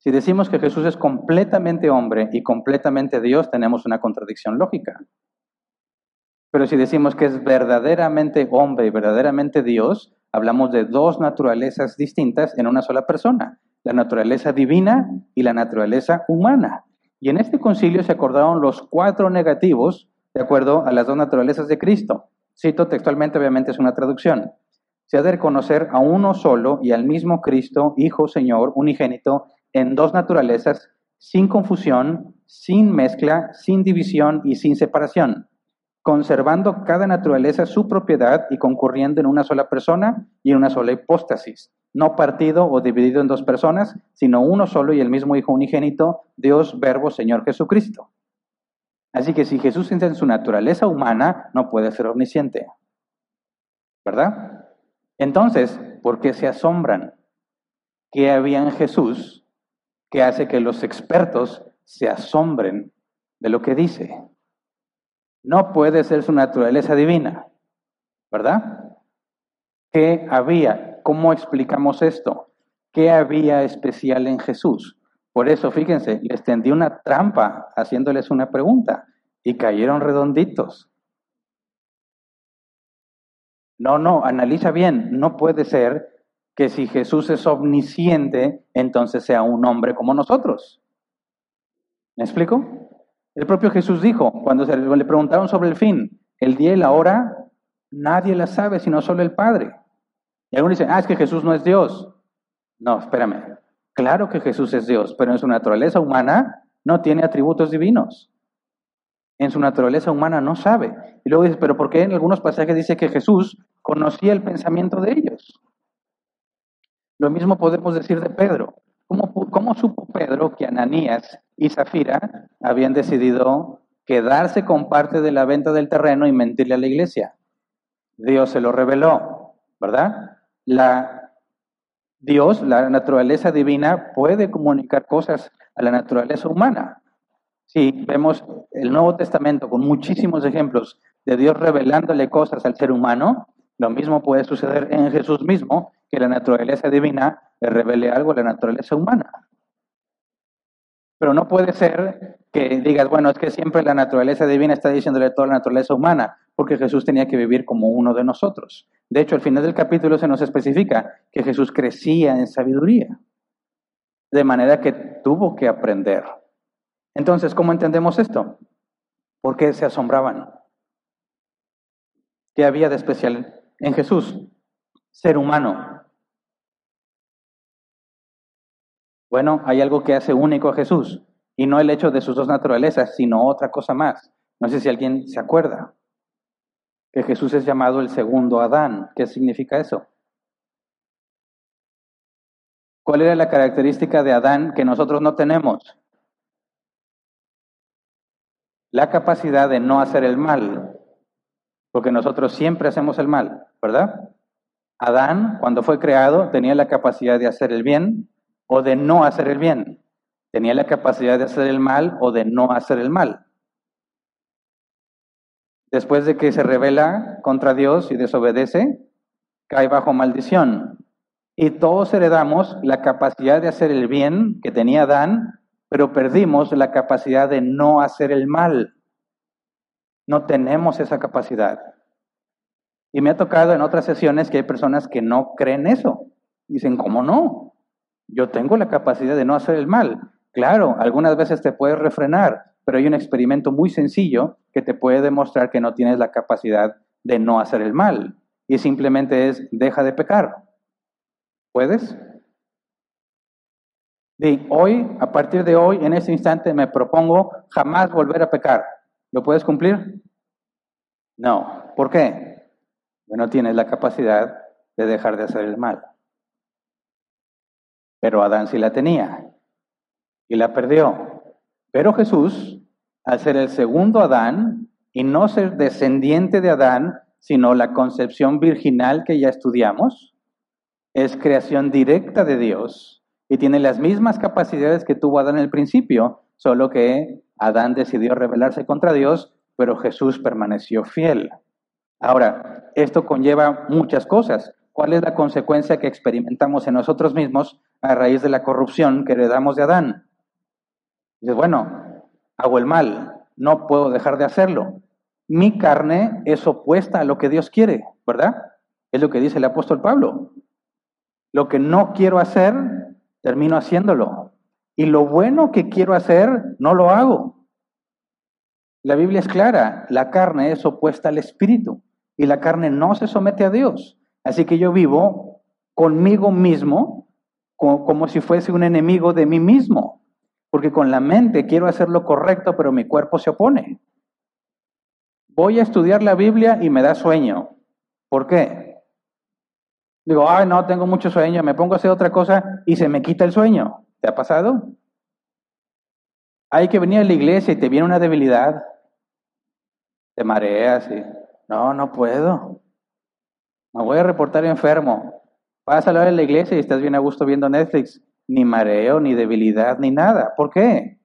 Si decimos que Jesús es completamente hombre y completamente Dios, tenemos una contradicción lógica. Pero si decimos que es verdaderamente hombre y verdaderamente Dios, hablamos de dos naturalezas distintas en una sola persona, la naturaleza divina y la naturaleza humana. Y en este concilio se acordaron los cuatro negativos de acuerdo a las dos naturalezas de Cristo. Cito textualmente, obviamente es una traducción. Se ha de reconocer a uno solo y al mismo Cristo, Hijo, Señor, unigénito, en dos naturalezas, sin confusión, sin mezcla, sin división y sin separación conservando cada naturaleza su propiedad y concurriendo en una sola persona y en una sola hipóstasis, no partido o dividido en dos personas, sino uno solo y el mismo Hijo unigénito, Dios, Verbo, Señor Jesucristo. Así que si Jesús en su naturaleza humana, no puede ser omnisciente. ¿Verdad? Entonces, ¿por qué se asombran? ¿Qué había en Jesús que hace que los expertos se asombren de lo que dice? no puede ser su naturaleza divina, ¿verdad? ¿Qué había? ¿Cómo explicamos esto? ¿Qué había especial en Jesús? Por eso, fíjense, les tendí una trampa haciéndoles una pregunta y cayeron redonditos. No, no, analiza bien, no puede ser que si Jesús es omnisciente, entonces sea un hombre como nosotros. ¿Me explico? El propio Jesús dijo, cuando se le preguntaron sobre el fin, el día y la hora, nadie la sabe sino solo el Padre. Y algunos dicen, ah, es que Jesús no es Dios. No, espérame. Claro que Jesús es Dios, pero en su naturaleza humana no tiene atributos divinos. En su naturaleza humana no sabe. Y luego dice, pero ¿por qué en algunos pasajes dice que Jesús conocía el pensamiento de ellos? Lo mismo podemos decir de Pedro. ¿Cómo, supo Pedro que Ananías y Zafira habían decidido quedarse con parte de la venta del terreno y mentirle a la iglesia? Dios se lo reveló, ¿verdad? La, Dios, la naturaleza divina, puede comunicar cosas a la naturaleza humana. Sí, vemos el Nuevo Testamento con muchísimos ejemplos de Dios revelándole cosas al ser humano, lo mismo puede suceder en Jesús mismo, que la naturaleza divina le revele algo a la naturaleza humana. Pero no puede ser que digas, bueno, es que siempre la naturaleza divina está diciéndole toda la naturaleza humana, porque Jesús tenía que vivir como uno de nosotros. De hecho, al final del capítulo se nos especifica que Jesús crecía en sabiduría, de manera que tuvo que aprender. Entonces, ¿cómo entendemos esto? ¿Por qué se asombraban? ¿Qué había de especial en Jesús? Ser humano. Bueno, hay algo que hace único a Jesús, y no el hecho de sus dos naturalezas, sino otra cosa más. No sé si alguien se acuerda que Jesús es llamado el segundo Adán. ¿Qué significa eso? ¿Cuál era la característica de Adán que nosotros no tenemos? La capacidad de no hacer el mal, porque nosotros siempre hacemos el mal, ¿verdad? Adán, cuando fue creado, tenía la capacidad de hacer el bien o de no hacer el bien. Tenía la capacidad de hacer el mal o de no hacer el mal. Después de que se revela contra Dios y desobedece, cae bajo maldición. Y todos heredamos la capacidad de hacer el bien que tenía Adán, pero perdimos la capacidad de no hacer el mal. No tenemos esa capacidad. Y me ha tocado en otras sesiones que hay personas que no creen eso. Dicen, ¿cómo no? Yo tengo la capacidad de no hacer el mal. Claro, algunas veces te puedes refrenar, pero hay un experimento muy sencillo que te puede demostrar que no tienes la capacidad de no hacer el mal. Y simplemente es, deja de pecar. ¿Puedes? De hoy, a partir de hoy, en este instante, me propongo jamás volver a pecar. ¿Lo puedes cumplir? No. ¿Por qué? no tienes la capacidad de dejar de hacer el mal. Pero Adán sí la tenía y la perdió. Pero Jesús, al ser el segundo Adán y no ser descendiente de Adán, sino la concepción virginal que ya estudiamos, es creación directa de Dios y tiene las mismas capacidades que tuvo Adán en el principio, solo que Adán decidió rebelarse contra Dios, pero Jesús permaneció fiel. Ahora, esto conlleva muchas cosas. ¿Cuál es la consecuencia que experimentamos en nosotros mismos a raíz de la corrupción que heredamos de Adán? Dices, bueno, hago el mal, no puedo dejar de hacerlo. Mi carne es opuesta a lo que Dios quiere, ¿verdad? Es lo que dice el apóstol Pablo. Lo que no quiero hacer, termino haciéndolo. Y lo bueno que quiero hacer, no lo hago. La Biblia es clara, la carne es opuesta al espíritu y la carne no se somete a Dios. Así que yo vivo conmigo mismo como, como si fuese un enemigo de mí mismo, porque con la mente quiero hacer lo correcto, pero mi cuerpo se opone. Voy a estudiar la Biblia y me da sueño. ¿Por qué? Digo, ay, no, tengo mucho sueño, me pongo a hacer otra cosa y se me quita el sueño. ¿Te ha pasado? Hay que venir a la iglesia y te viene una debilidad, te mareas y, no, no puedo. Me voy a reportar enfermo. Vas a la la iglesia y estás bien a gusto viendo Netflix. Ni mareo, ni debilidad, ni nada. ¿Por qué?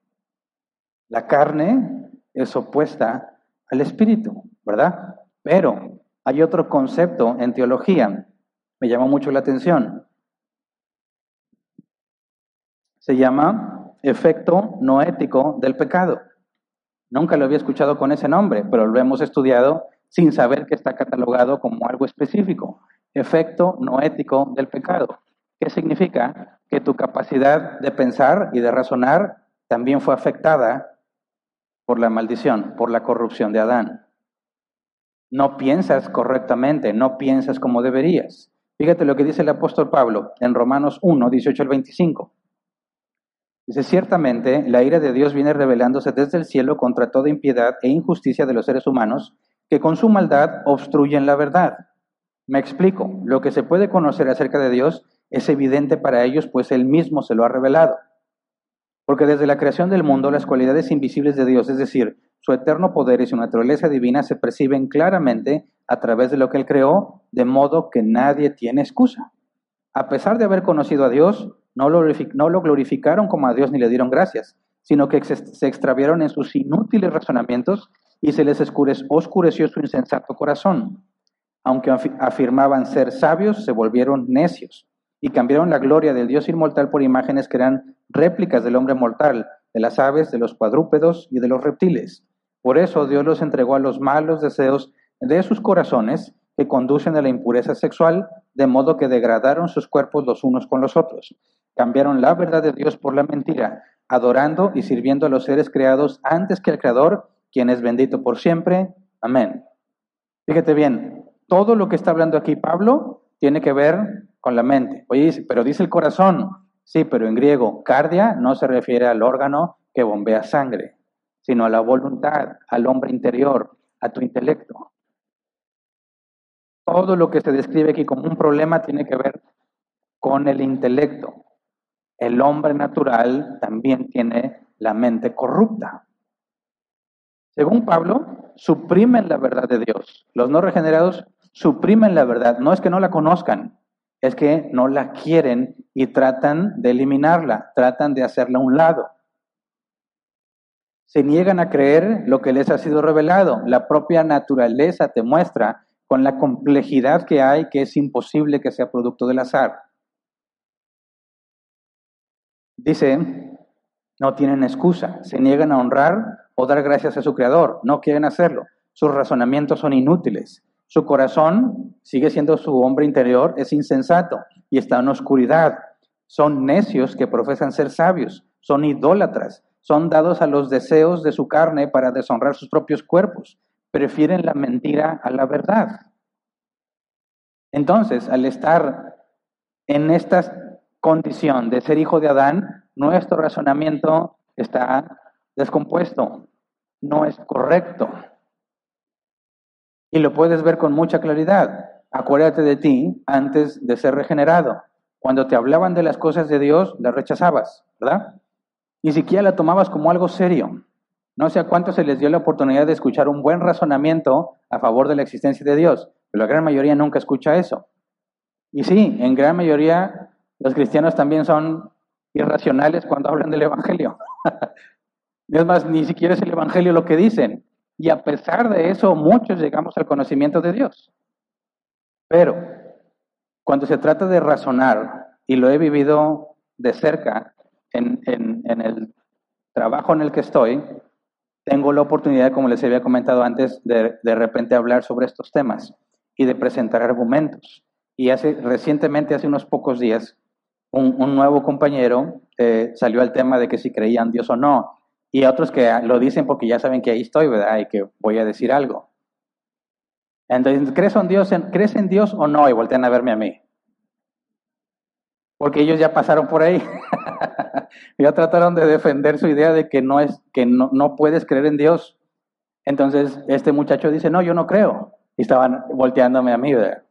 La carne es opuesta al espíritu, ¿verdad? Pero hay otro concepto en teología, me llama mucho la atención. Se llama efecto noético del pecado. Nunca lo había escuchado con ese nombre, pero lo hemos estudiado sin saber que está catalogado como algo específico. Efecto noético del pecado. ¿Qué significa? Que tu capacidad de pensar y de razonar también fue afectada por la maldición, por la corrupción de Adán. No piensas correctamente, no piensas como deberías. Fíjate lo que dice el apóstol Pablo en Romanos 1, 18 al 25. Dice, ciertamente la ira de Dios viene revelándose desde el cielo contra toda impiedad e injusticia de los seres humanos que con su maldad obstruyen la verdad. Me explico, lo que se puede conocer acerca de Dios es evidente para ellos, pues Él mismo se lo ha revelado. Porque desde la creación del mundo las cualidades invisibles de Dios, es decir, su eterno poder y su naturaleza divina, se perciben claramente a través de lo que Él creó, de modo que nadie tiene excusa. A pesar de haber conocido a Dios, no lo, glorificaron como a Dios ni le dieron gracias, sino que se extraviaron en sus inútiles razonamientos y se les oscureció su insensato corazón. Aunque afirmaban ser sabios, se volvieron necios y cambiaron la gloria del Dios inmortal por imágenes que eran réplicas del hombre mortal, de las aves, de los cuadrúpedos y de los reptiles. Por eso Dios los entregó a los malos deseos de sus corazones que conducen a la impureza sexual, de modo que degradaron sus cuerpos los unos con los otros. Cambiaron la verdad de Dios por la mentira, adorando y sirviendo a los seres creados antes que al Creador, quien es bendito por siempre. Amén. Fíjate bien, todo lo que está hablando aquí Pablo tiene que ver con la mente. Oye, pero dice el corazón. Sí, pero en griego, cardia no se refiere al órgano que bombea sangre, sino a la voluntad, al hombre interior, a tu intelecto. Todo lo que se describe aquí como un problema tiene que ver con el intelecto. El hombre natural también tiene la mente corrupta. Según Pablo, suprimen la verdad de Dios. Los no regenerados suprimen la verdad. No es que no la conozcan, es que no la quieren y tratan de eliminarla, tratan de hacerla a un lado. Se niegan a creer lo que les ha sido revelado. La propia naturaleza te muestra con la complejidad que hay que es imposible que sea producto del azar. Dice, no tienen excusa, se niegan a honrar o dar gracias a su creador, no quieren hacerlo, sus razonamientos son inútiles, su corazón sigue siendo su hombre interior, es insensato y está en oscuridad, son necios que profesan ser sabios, son idólatras, son dados a los deseos de su carne para deshonrar sus propios cuerpos, prefieren la mentira a la verdad. Entonces, al estar en esta condición de ser hijo de Adán, nuestro razonamiento está descompuesto, no es correcto. Y lo puedes ver con mucha claridad. Acuérdate de ti antes de ser regenerado. Cuando te hablaban de las cosas de Dios, las rechazabas, ¿verdad? Ni siquiera la tomabas como algo serio. No sé a cuántos se les dio la oportunidad de escuchar un buen razonamiento a favor de la existencia de Dios, pero la gran mayoría nunca escucha eso. Y sí, en gran mayoría los cristianos también son irracionales cuando hablan del Evangelio. es más, ni siquiera es el Evangelio lo que dicen. Y a pesar de eso, muchos llegamos al conocimiento de Dios. Pero cuando se trata de razonar, y lo he vivido de cerca en, el trabajo en el que estoy, tengo la oportunidad, como les había comentado antes, de de repente hablar sobre estos temas y de presentar argumentos. Y hace, recientemente, hace unos pocos días, un, nuevo compañero eh, salió al tema de que si creían Dios o no, y otros que lo dicen porque ya saben que ahí estoy, ¿verdad? Y que voy a decir algo. Entonces, ¿crees en Dios, ¿crees en Dios o no? Y voltean a verme a mí. Porque ellos ya pasaron por ahí. ya trataron de defender su idea de que no es, que no, no puedes creer en Dios. Entonces, este muchacho dice, no, yo no creo. Y estaban volteándome a mí, ¿verdad?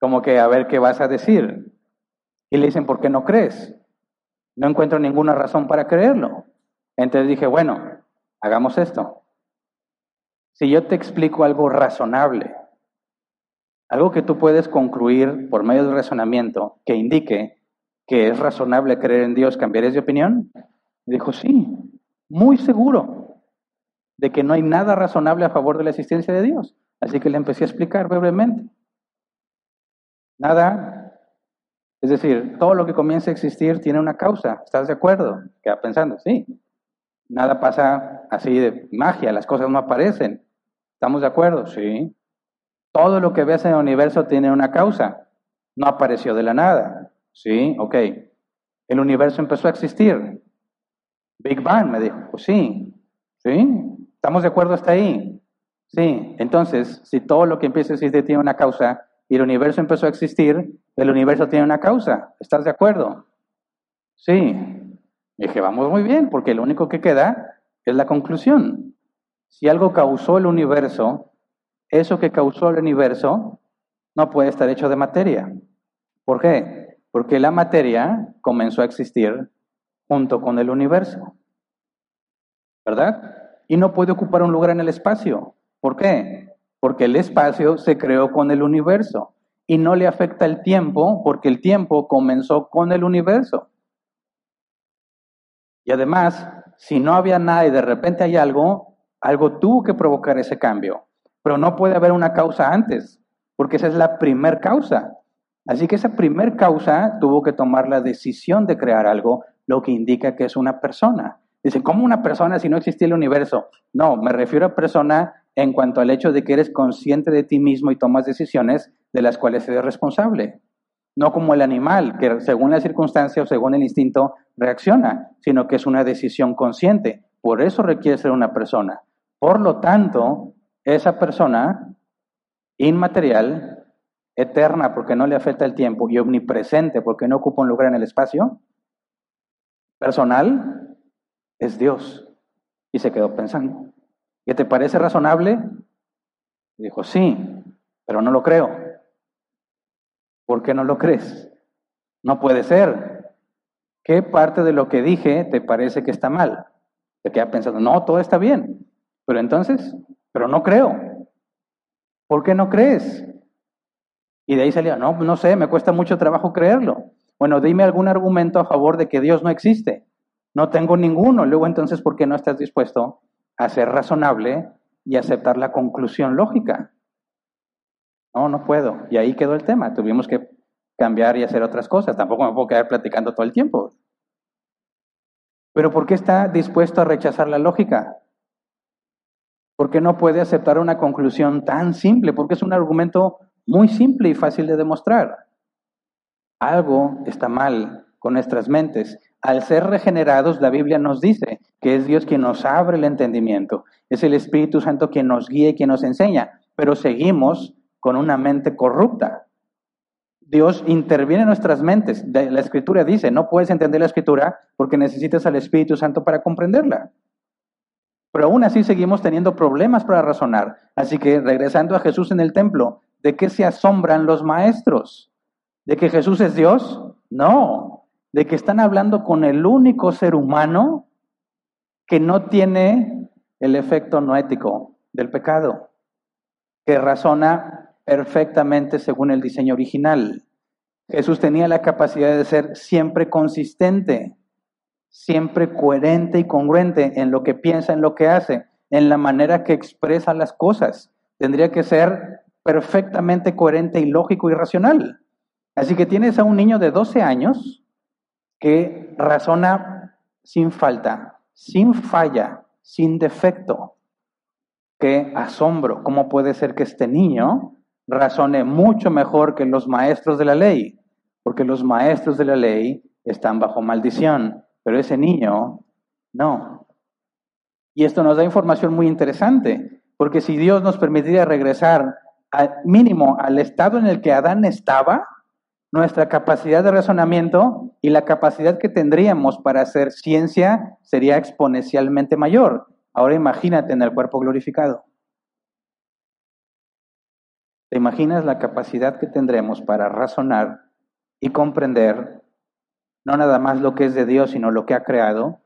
Como que a ver qué vas a decir. Y le dicen, ¿por qué no crees? No encuentro ninguna razón para creerlo. Entonces dije, bueno, hagamos esto. Si yo te explico algo razonable, algo que tú puedes concluir por medio del razonamiento que indique que es razonable creer en Dios, ¿cambiarías de opinión? dijo, sí, muy seguro de que no hay nada razonable a favor de la existencia de Dios. Así que le empecé a explicar brevemente. Nada es decir, todo lo que comienza a existir tiene una causa. ¿Estás de acuerdo? Queda pensando, sí. Nada pasa así de magia, las cosas no aparecen. ¿Estamos de acuerdo? Sí. Todo lo que ves en el universo tiene una causa. No apareció de la nada. Sí, ok. El universo empezó a existir. Big Bang, me dijo. Pues sí. ¿Sí? ¿Estamos de acuerdo hasta ahí? Sí. Entonces, si todo lo que empieza a existir tiene una causa, y el universo empezó a existir, el universo tiene una causa. ¿Estás de acuerdo? Sí. Dije, vamos muy bien, porque lo único que queda es la conclusión. Si algo causó el universo, eso que causó el universo no puede estar hecho de materia. ¿Por qué? Porque la materia comenzó a existir junto con el universo. ¿Verdad? Y no puede ocupar un lugar en el espacio. ¿Por qué? porque el espacio se creó con el universo y no le afecta el tiempo porque el tiempo comenzó con el universo. Y además, si no había nada y de repente hay algo, algo tuvo que provocar ese cambio. Pero no puede haber una causa antes, porque esa es la primer causa. Así que esa primer causa tuvo que tomar la decisión de crear algo, lo que indica que es una persona. Dicen, ¿cómo una persona si no existía el universo? No, me refiero a persona en cuanto al hecho de que eres consciente de ti mismo y tomas decisiones de las cuales eres responsable. No como el animal, que según la circunstancia o según el instinto reacciona, sino que es una decisión consciente. Por eso requiere ser una persona. Por lo tanto, esa persona inmaterial, eterna porque no le afecta el tiempo y omnipresente porque no ocupa un lugar en el espacio, personal, es Dios. Y se quedó pensando. ¿Qué te parece razonable? dijo, sí, pero no lo creo. ¿Por qué no lo crees? No puede ser. ¿Qué parte de lo que dije te parece que está mal? Te queda pensando, no, todo está bien. Pero entonces, pero no creo. ¿Por qué no crees? Y de ahí salía, no, no sé, me cuesta mucho trabajo creerlo. Bueno, dime algún argumento a favor de que Dios no existe. No tengo ninguno. Luego entonces, ¿por qué no estás dispuesto a ser razonable y aceptar la conclusión lógica. No, no puedo. Y ahí quedó el tema. Tuvimos que cambiar y hacer otras cosas. Tampoco me puedo quedar platicando todo el tiempo. Pero ¿por qué está dispuesto a rechazar la lógica? ¿Por qué no puede aceptar una conclusión tan simple? Porque es un argumento muy simple y fácil de demostrar. Algo está mal con nuestras mentes al ser regenerados, la Biblia nos dice que es Dios quien nos abre el entendimiento, es el Espíritu Santo quien nos guía y quien nos enseña, pero seguimos con una mente corrupta. Dios interviene en nuestras mentes. La Escritura dice, no puedes entender la Escritura porque necesitas al Espíritu Santo para comprenderla. Pero aún así seguimos teniendo problemas para razonar. Así que regresando a Jesús en el templo, ¿de qué se asombran los maestros? ¿De que Jesús es Dios? No, de que están hablando con el único ser humano que no tiene el efecto no ético del pecado, que razona perfectamente según el diseño original. Jesús tenía la capacidad de ser siempre consistente, siempre coherente y congruente en lo que piensa, en lo que hace, en la manera que expresa las cosas. Tendría que ser perfectamente coherente y lógico y racional. Así que tienes a un niño de 12 años que razona sin falta, sin falla, sin defecto. Qué asombro, ¿cómo puede ser que este niño razone mucho mejor que los maestros de la ley? Porque los maestros de la ley están bajo maldición, pero ese niño no. Y esto nos da información muy interesante, porque si Dios nos permitiera regresar al mínimo al estado en el que Adán estaba, nuestra capacidad de razonamiento y la capacidad que tendríamos para hacer ciencia sería exponencialmente mayor. Ahora imagínate en el cuerpo glorificado. ¿Te imaginas la capacidad que tendremos para razonar y comprender no nada más lo que es de Dios, sino lo que ha creado,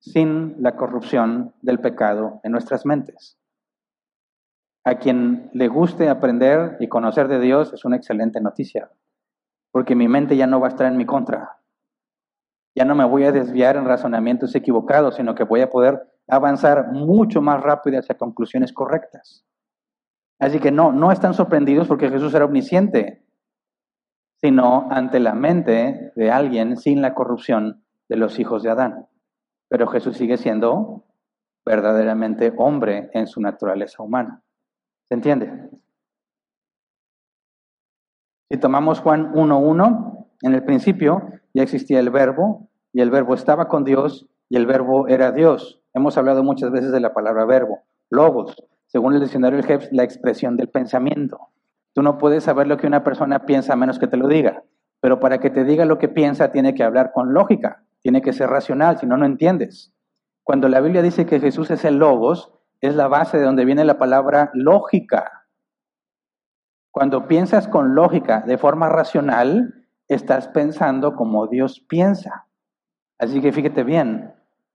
sin la corrupción del pecado en nuestras mentes? A quien le guste aprender y conocer de Dios es una excelente noticia porque mi mente ya no va a estar en mi contra. Ya no me voy a desviar en razonamientos equivocados, sino que voy a poder avanzar mucho más rápido hacia conclusiones correctas. Así que no, no están sorprendidos porque Jesús era omnisciente, sino ante la mente de alguien sin la corrupción de los hijos de Adán. Pero Jesús sigue siendo verdaderamente hombre en su naturaleza humana. ¿Se entiende? Si tomamos Juan 1.1, en el principio ya existía el verbo y el verbo estaba con Dios y el verbo era Dios. Hemos hablado muchas veces de la palabra verbo, logos, según el diccionario del Jeps, la expresión del pensamiento. Tú no puedes saber lo que una persona piensa a menos que te lo diga, pero para que te diga lo que piensa tiene que hablar con lógica, tiene que ser racional, si no, no entiendes. Cuando la Biblia dice que Jesús es el logos, es la base de donde viene la palabra lógica. Cuando piensas con lógica, de forma racional, estás pensando como Dios piensa. Así que fíjate bien,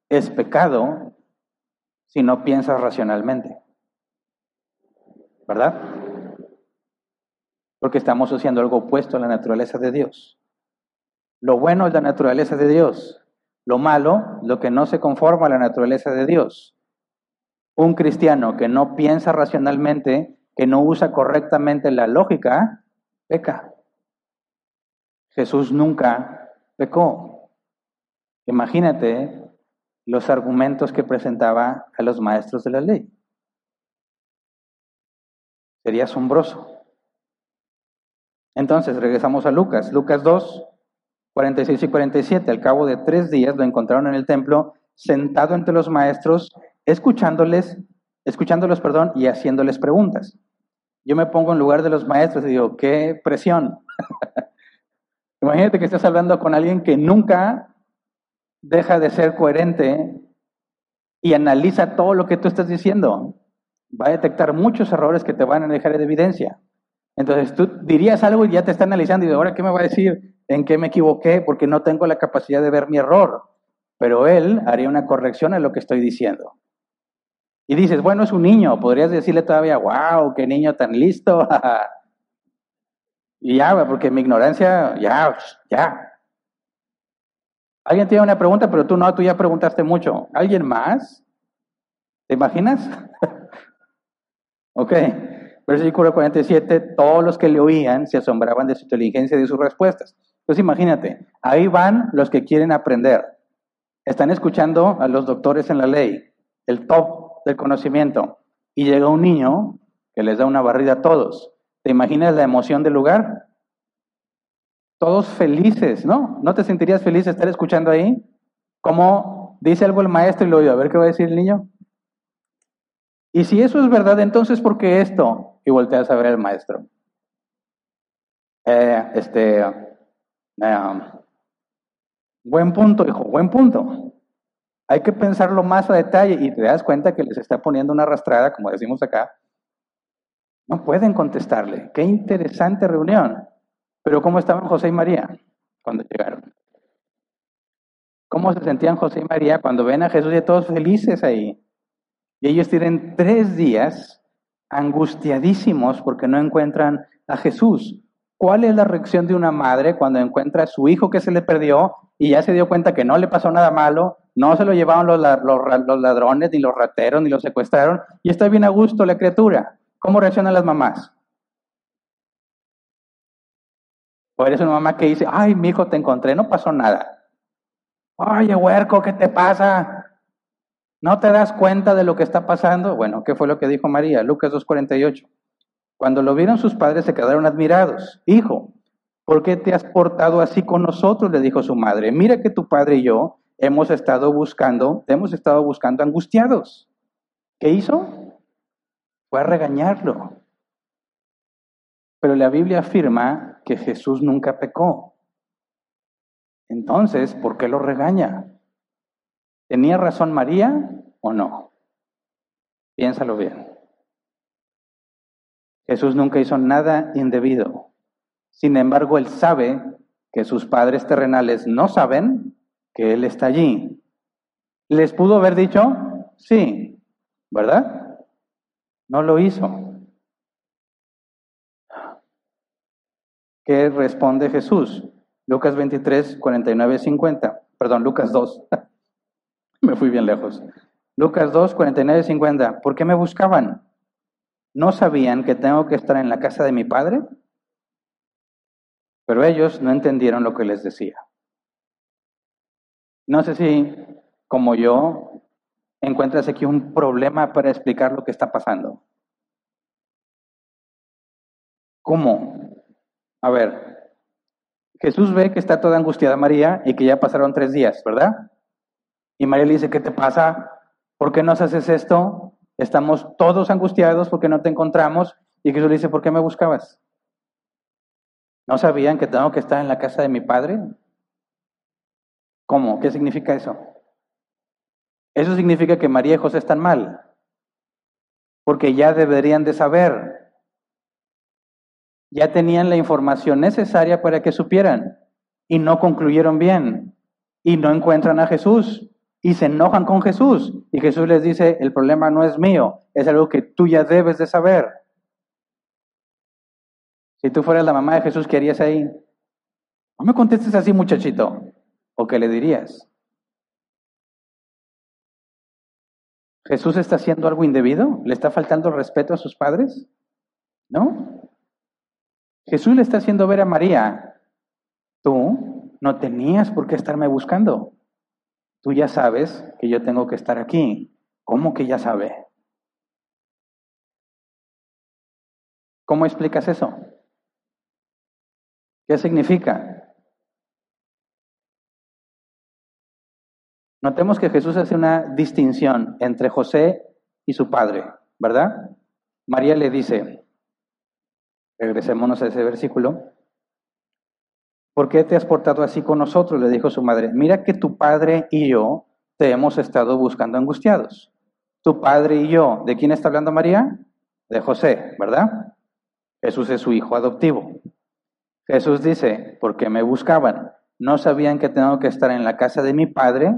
es pecado si no piensas racionalmente. ¿Verdad? Porque estamos haciendo algo opuesto a la naturaleza de Dios. Lo bueno es la naturaleza de Dios. Lo malo, lo que no se conforma a la naturaleza de Dios. Un cristiano que no piensa racionalmente que no usa correctamente la lógica, peca. Jesús nunca pecó. Imagínate los argumentos que presentaba a los maestros de la ley. Sería asombroso. Entonces, regresamos a Lucas. Lucas 2, 46 y 47. Al cabo de tres días lo encontraron en el templo, sentado entre los maestros, escuchándoles, escuchándolos, perdón, y haciéndoles preguntas. Yo me pongo en lugar de los maestros y digo, qué presión. Imagínate que estás hablando con alguien que nunca deja de ser coherente y analiza todo lo que tú estás diciendo. Va a detectar muchos errores que te van a dejar de evidencia. Entonces tú dirías algo y ya te está analizando y ahora qué me va a decir, en qué me equivoqué, porque no tengo la capacidad de ver mi error. Pero él haría una corrección a lo que estoy diciendo. Y dices, bueno, es un niño, podrías decirle todavía, wow, qué niño tan listo. y ya, porque mi ignorancia, ya, ya. Alguien tiene una pregunta, pero tú no, tú ya preguntaste mucho. ¿Alguien más? ¿Te imaginas? ok. Versículo 47, todos los que le oían se asombraban de su inteligencia y de sus respuestas. Entonces imagínate, ahí van los que quieren aprender. Están escuchando a los doctores en la ley, el top del conocimiento. Y llega un niño que les da una barrida a todos. ¿Te imaginas la emoción del lugar? Todos felices, ¿no? ¿No te sentirías feliz estar escuchando ahí? Como dice algo el maestro y lo oye, a ver qué va a decir el niño. Y si eso es verdad, entonces ¿por qué esto? Y volteas a ver al maestro. Eh, este, eh, buen punto, hijo, buen punto. Hay que pensarlo más a detalle y te das cuenta que les está poniendo una arrastrada, como decimos acá. No pueden contestarle. Qué interesante reunión. Pero ¿cómo estaban José y María cuando llegaron? ¿Cómo se sentían José y María cuando ven a Jesús y a todos felices ahí? Y ellos tienen tres días angustiadísimos porque no encuentran a Jesús. ¿Cuál es la reacción de una madre cuando encuentra a su hijo que se le perdió y ya se dio cuenta que no le pasó nada malo, no se lo llevaron los, ladrones, ni los rateros, ni los secuestraron, y está bien a gusto la criatura? ¿Cómo reaccionan las mamás? O eres una mamá que dice, ay, mi hijo te encontré, no pasó nada. Oye, huerco, ¿qué te pasa? ¿No te das cuenta de lo que está pasando? Bueno, ¿qué fue lo que dijo María? Lucas 2.48. Cuando lo vieron sus padres se quedaron admirados. Hijo, ¿por qué te has portado así con nosotros? Le dijo su madre. Mira que tu padre y yo hemos estado buscando, hemos estado buscando angustiados. ¿Qué hizo? Fue a regañarlo. Pero la Biblia afirma que Jesús nunca pecó. Entonces, ¿por qué lo regaña? ¿Tenía razón María o no? Piénsalo bien. Jesús nunca hizo nada indebido. Sin embargo, Él sabe que sus padres terrenales no saben que Él está allí. ¿Les pudo haber dicho? Sí, ¿verdad? No lo hizo. ¿Qué responde Jesús? Lucas 23, 49, 50. Perdón, Lucas 2. Me fui bien lejos. Lucas 2, 49, 50. ¿Por qué me buscaban? ¿No sabían que tengo que estar en la casa de mi padre? Pero ellos no entendieron lo que les decía. No sé si, como yo, encuentras aquí un problema para explicar lo que está pasando. ¿Cómo? A ver, Jesús ve que está toda angustiada María y que ya pasaron tres días, ¿verdad? Y María le dice, ¿qué te pasa? ¿Por qué nos haces esto? Estamos todos angustiados porque no te encontramos. Y Jesús le dice, ¿por qué me buscabas? ¿No sabían que tengo que estar en la casa de mi padre? ¿Cómo? ¿Qué significa eso? Eso significa que María y José están mal, porque ya deberían de saber ya tenían la información necesaria para que supieran y no concluyeron bien y no encuentran a Jesús y se enojan con Jesús y Jesús les dice, el problema no es mío, es algo que tú ya debes de saber. Si tú fueras la mamá de Jesús, ¿qué harías ahí? No me contestes así, muchachito. ¿O qué le dirías? ¿Jesús está haciendo algo indebido? ¿Le está faltando respeto a sus padres? ¿No? Jesús le está haciendo ver a María, tú no tenías por qué estarme buscando. Tú ya sabes que yo tengo que estar aquí. ¿Cómo que ya sabe? ¿Cómo explicas eso? ¿Qué significa? Notemos que Jesús hace una distinción entre José y su padre, ¿verdad? María le dice, Regresémonos a ese versículo. ¿Por qué te has portado así con nosotros? Le dijo su madre. Mira que tu padre y yo te hemos estado buscando angustiados. Tu padre y yo, ¿de quién está hablando María? De José, ¿verdad? Jesús es su hijo adoptivo. Jesús dice, ¿por qué me buscaban? ¿No sabían que tengo que estar en la casa de mi padre?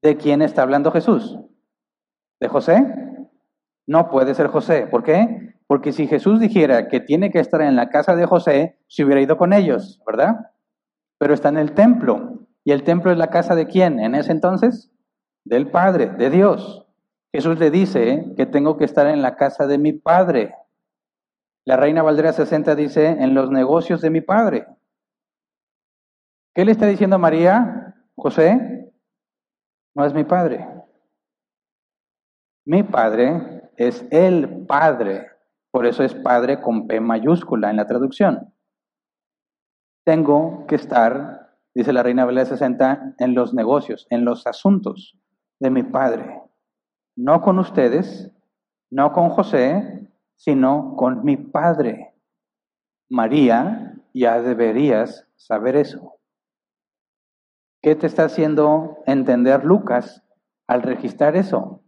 ¿De quién está hablando Jesús? ¿De José? No puede ser José. ¿Por qué? Porque si Jesús dijera que tiene que estar en la casa de José, se hubiera ido con ellos, ¿verdad? Pero está en el templo. ¿Y el templo es la casa de quién en ese entonces? Del Padre, de Dios. Jesús le dice que tengo que estar en la casa de mi Padre. La reina Valdera 60 dice, en los negocios de mi Padre. ¿Qué le está diciendo a María? José, no es mi Padre. Mi Padre es el Padre por eso es Padre con P mayúscula en la traducción. Tengo que estar, dice la Reina Bella 60, en los negocios, en los asuntos de mi Padre. No con ustedes, no con José, sino con mi Padre. María, ya deberías saber eso. ¿Qué te está haciendo entender Lucas al registrar eso?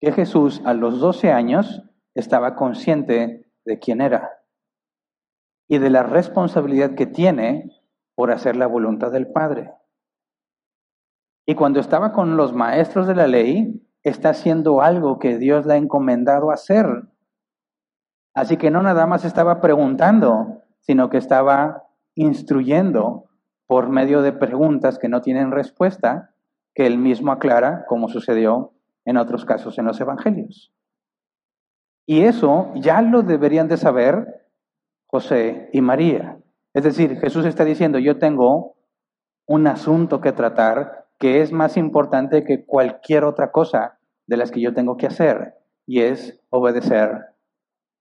Que Jesús a los 12 años estaba consciente de quién era. y de la responsabilidad que tiene por hacer la voluntad del Padre. Y cuando estaba con los maestros de la ley, está haciendo algo que Dios le ha encomendado hacer. Así que no nada más estaba preguntando, sino que estaba instruyendo por medio de preguntas que no tienen respuesta, que él mismo aclara, como sucedió en otros casos en los evangelios. Y eso ya lo deberían de saber José y María. Es decir, Jesús está diciendo, yo tengo un asunto que tratar que es más importante que cualquier otra cosa de las que yo tengo que hacer, y es obedecer a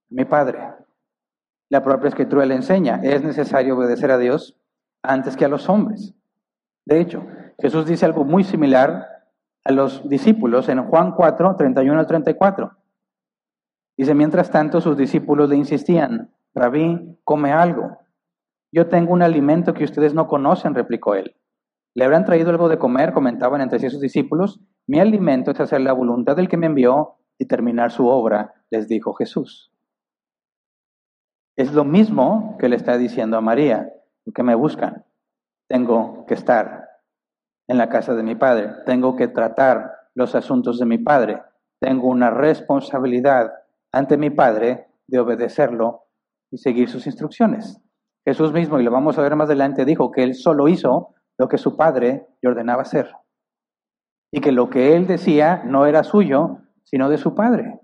mi Padre. La propia escritura le enseña, es necesario obedecer a Dios antes que a los hombres. De hecho, Jesús dice algo muy similar a los discípulos en Juan 4, 31 al 34. Dice, mientras tanto sus discípulos le insistían, Rabí, come algo. Yo tengo un alimento que ustedes no conocen, replicó él. ¿Le habrán traído algo de comer? Comentaban entre sí sus discípulos. Mi alimento es hacer la voluntad del que me envió y terminar su obra, les dijo Jesús. Es lo mismo que le está diciendo a María, que me buscan. Tengo que estar en la casa de mi padre, tengo que tratar los asuntos de mi padre, tengo una responsabilidad ante mi padre de obedecerlo y seguir sus instrucciones. Jesús mismo, y lo vamos a ver más adelante, dijo que él solo hizo lo que su padre le ordenaba hacer. Y que lo que él decía no era suyo, sino de su padre.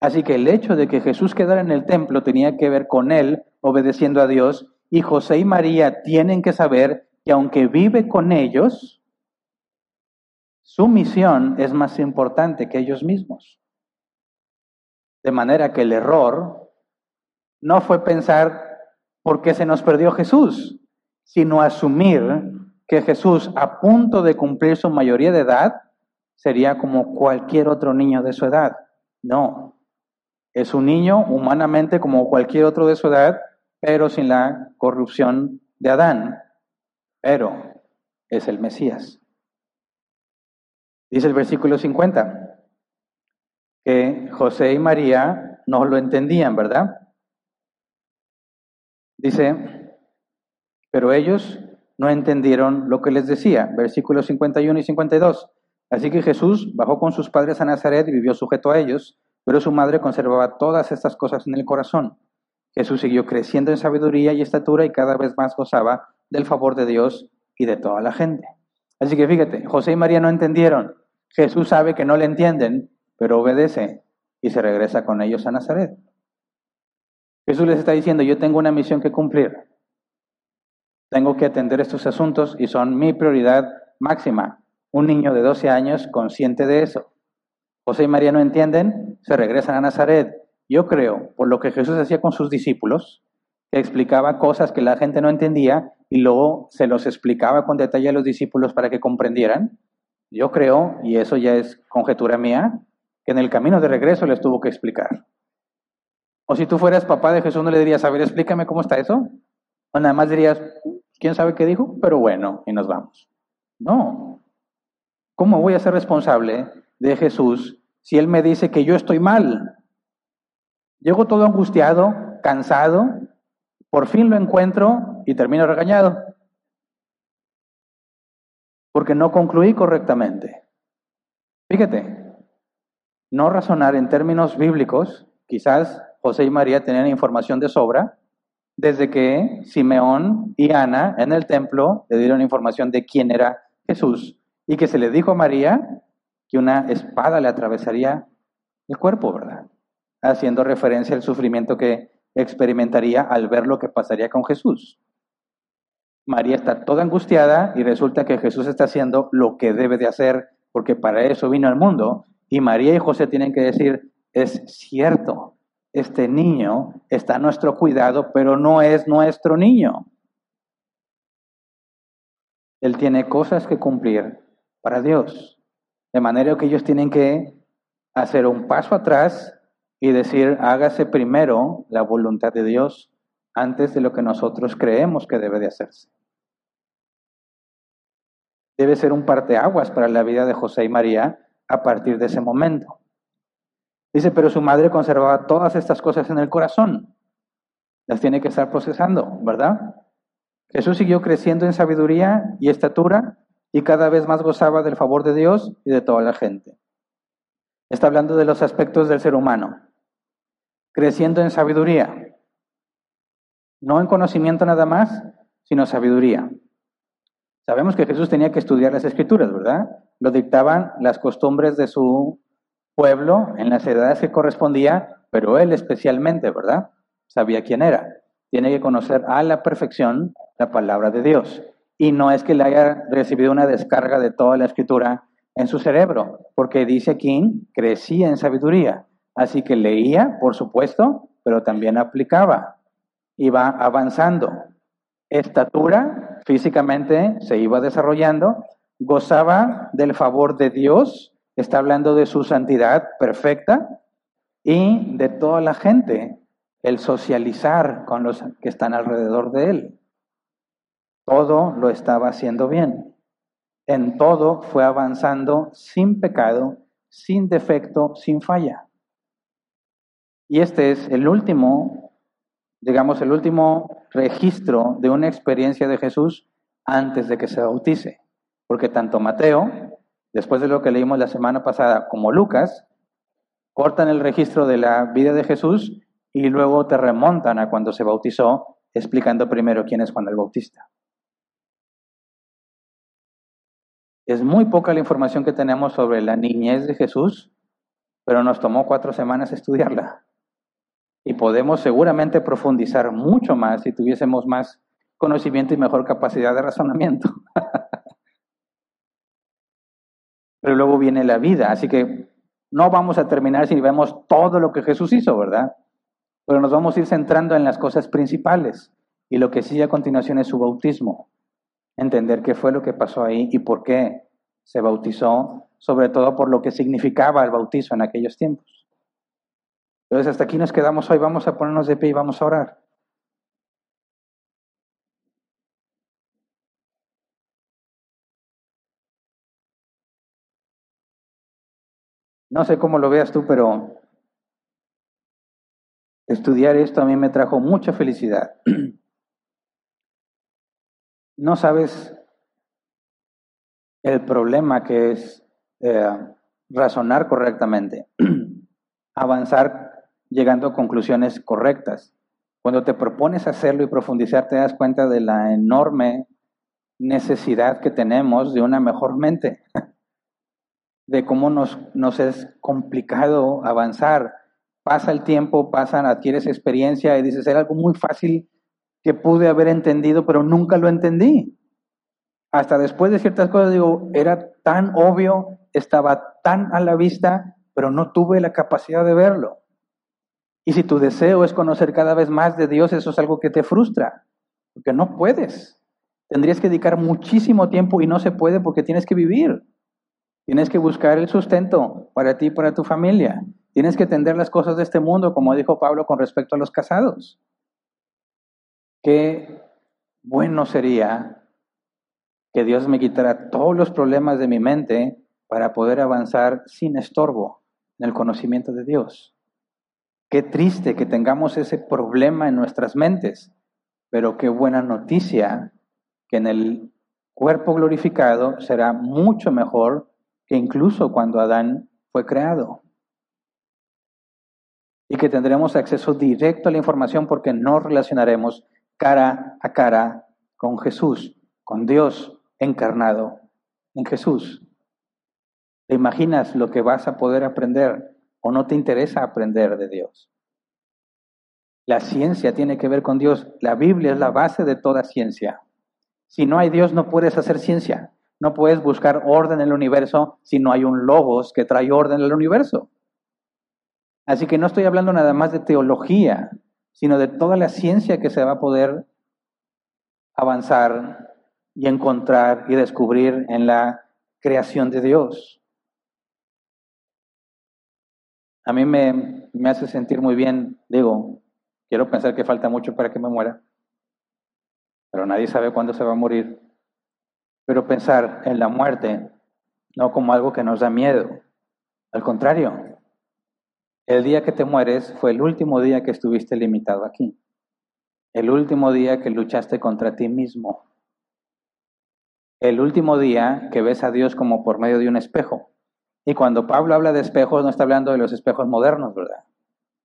Así que el hecho de que Jesús quedara en el templo tenía que ver con él obedeciendo a Dios y José y María tienen que saber que aunque vive con ellos, su misión es más importante que ellos mismos. De manera que el error no fue pensar por qué se nos perdió Jesús, sino asumir que Jesús, a punto de cumplir su mayoría de edad, sería como cualquier otro niño de su edad. No, es un niño humanamente como cualquier otro de su edad, pero sin la corrupción de Adán. Pero es el Mesías. Dice el versículo 50 que José y María no lo entendían, ¿verdad? Dice, pero ellos no entendieron lo que les decía. Versículos 51 y 52. Así que Jesús bajó con sus padres a Nazaret y vivió sujeto a ellos, pero su madre conservaba todas estas cosas en el corazón. Jesús siguió creciendo en sabiduría y estatura y cada vez más gozaba del favor de Dios y de toda la gente. Así que fíjate, José y María no entendieron. Jesús sabe que no le entienden, pero obedece y se regresa con ellos a Nazaret. Jesús les está diciendo, yo tengo una misión que cumplir. Tengo que atender estos asuntos y son mi prioridad máxima. Un niño de 12 años consciente de eso. José y María no entienden, se regresan a Nazaret. Yo creo, por lo que Jesús hacía con sus discípulos, que explicaba cosas que la gente no entendía y luego se los explicaba con detalle a los discípulos para que comprendieran. Yo creo, y eso ya es conjetura mía, que en el camino de regreso les tuvo que explicar. O si tú fueras papá de Jesús, no le dirías, a ver, explícame cómo está eso. O nada más dirías, ¿quién sabe qué dijo? Pero bueno, y nos vamos. No. ¿Cómo voy a ser responsable de Jesús si Él me dice que yo estoy mal? Llego todo angustiado, cansado, por fin lo encuentro y termino regañado. Porque no concluí correctamente. Fíjate, no razonar en términos bíblicos, quizás José y María tenían información de sobra, desde que Simeón y Ana en el templo le dieron información de quién era Jesús y que se le dijo a María que una espada le atravesaría el cuerpo, ¿verdad? Haciendo referencia al sufrimiento que experimentaría al ver lo que pasaría con Jesús. María está toda angustiada y resulta que Jesús está haciendo lo que debe de hacer porque para eso vino al mundo. Y María y José tienen que decir, es cierto, este niño está a nuestro cuidado, pero no es nuestro niño. Él tiene cosas que cumplir para Dios. De manera que ellos tienen que hacer un paso atrás y decir, hágase primero la voluntad de Dios antes de lo que nosotros creemos que debe de hacerse. Debe ser un parteaguas para la vida de José y María a partir de ese momento. Dice, pero su madre conservaba todas estas cosas en el corazón. las tiene que estar procesando, ¿verdad? Jesús siguió creciendo en sabiduría y estatura y cada vez más gozaba del favor de Dios y de toda la gente. Está hablando de los aspectos del ser humano. Creciendo en sabiduría. No en conocimiento nada más, sino sabiduría. Sabemos que Jesús tenía que estudiar las escrituras, ¿verdad? Lo dictaban las costumbres de su pueblo en las edades que correspondía, pero él especialmente, ¿verdad? Sabía quién era. Tiene que conocer a la perfección la palabra de Dios. Y no es que le haya recibido una descarga de toda la escritura en su cerebro, porque dice aquí, crecía en sabiduría. Así que leía, por supuesto, pero también aplicaba. Iba avanzando. Estatura, físicamente, se iba desarrollando. Gozaba del favor de Dios, está hablando de su santidad perfecta y de toda la gente, el socializar con los que están alrededor de él. Todo lo estaba haciendo bien. En todo fue avanzando sin pecado, sin defecto, sin falla. Y este es el último, digamos, el último registro de una experiencia de Jesús antes de que se bautice. Porque tanto Mateo, después de lo que leímos la semana pasada, como Lucas, cortan el registro de la vida de Jesús y luego te remontan a cuando se bautizó, explicando primero quién es Juan el Bautista. Es muy poca la información que tenemos sobre la niñez de Jesús, pero nos tomó cuatro semanas estudiarla. Y podemos seguramente profundizar mucho más si tuviésemos más conocimiento y mejor capacidad de razonamiento. pero luego viene la vida, así que no vamos a terminar si vemos todo lo que Jesús hizo, ¿verdad? Pero nos vamos a ir centrando en las cosas principales. Y lo que sigue a continuación es su bautismo entender qué fue lo que pasó ahí y por qué se bautizó, sobre todo por lo que significaba el bautizo en aquellos tiempos. Entonces, hasta aquí nos quedamos hoy. Vamos a ponernos de pie y vamos a orar. No sé cómo lo veas tú, pero estudiar esto a mí me trajo mucha felicidad. no sabes el problema que es eh, razonar correctamente, avanzar llegando a conclusiones correctas. Cuando te propones hacerlo y profundizar, te das cuenta de la enorme necesidad que tenemos de una mejor mente, de cómo nos, es complicado avanzar. Pasa el tiempo, pasan, adquieres experiencia y dices, era algo muy fácil que pude haber entendido, pero nunca lo entendí. Hasta después de ciertas cosas digo, era tan obvio, estaba tan a la vista, pero no tuve la capacidad de verlo. Y si tu deseo es conocer cada vez más de Dios, eso es algo que te frustra, porque no puedes. Tendrías que dedicar muchísimo tiempo y no se puede porque tienes que vivir. Tienes que buscar el sustento para ti y para tu familia. Tienes que entender las cosas de este mundo, como dijo Pablo con respecto a los casados. Qué bueno sería que Dios me quitara todos los problemas de mi mente para poder avanzar sin estorbo en el conocimiento de Dios. Qué triste que tengamos ese problema en nuestras mentes, pero qué buena noticia que en el cuerpo glorificado será mucho mejor que incluso cuando Adán fue creado. Y que tendremos acceso directo a la información porque no relacionaremos cara a cara con Jesús, con Dios encarnado en Jesús. ¿Te imaginas lo que vas a poder aprender o no te interesa aprender de Dios? La ciencia tiene que ver con Dios. La Biblia es la base de toda ciencia. Si no hay Dios, no puedes hacer ciencia. No puedes buscar orden en el universo si no hay un logos que trae orden en el universo. Así que no estoy hablando nada más de teología, sino de toda la ciencia que se va a poder avanzar y encontrar y descubrir en la creación de Dios. A mí me, me hace sentir muy bien, digo, quiero pensar que falta mucho para que me muera, pero nadie sabe cuándo se va a morir. Pero pensar en la muerte no como algo que nos da miedo, al contrario, el día que te mueres fue el último día que estuviste limitado aquí. el último día que luchaste contra ti mismo, el último día que ves a Dios como por medio de un espejo. Y cuando Pablo habla de espejos, no está hablando de los espejos modernos, ¿verdad?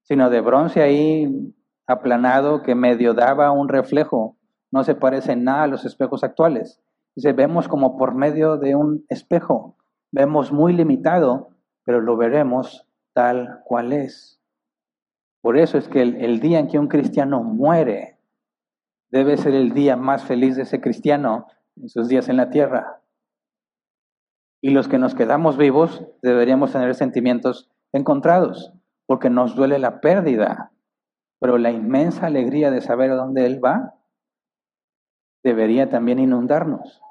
Sino de bronce ahí aplanado que medio daba un reflejo. No se parece nada a los espejos actuales. Dice, vemos como por medio de un espejo. Vemos muy limitado, pero lo veremos tal cual es. Por eso es que el, el día en que un cristiano muere debe ser el día más feliz de ese cristiano en sus días en la tierra. Y los que nos quedamos vivos deberíamos tener sentimientos encontrados, porque nos duele la pérdida, pero la inmensa alegría de saber a dónde Él va debería también inundarnos.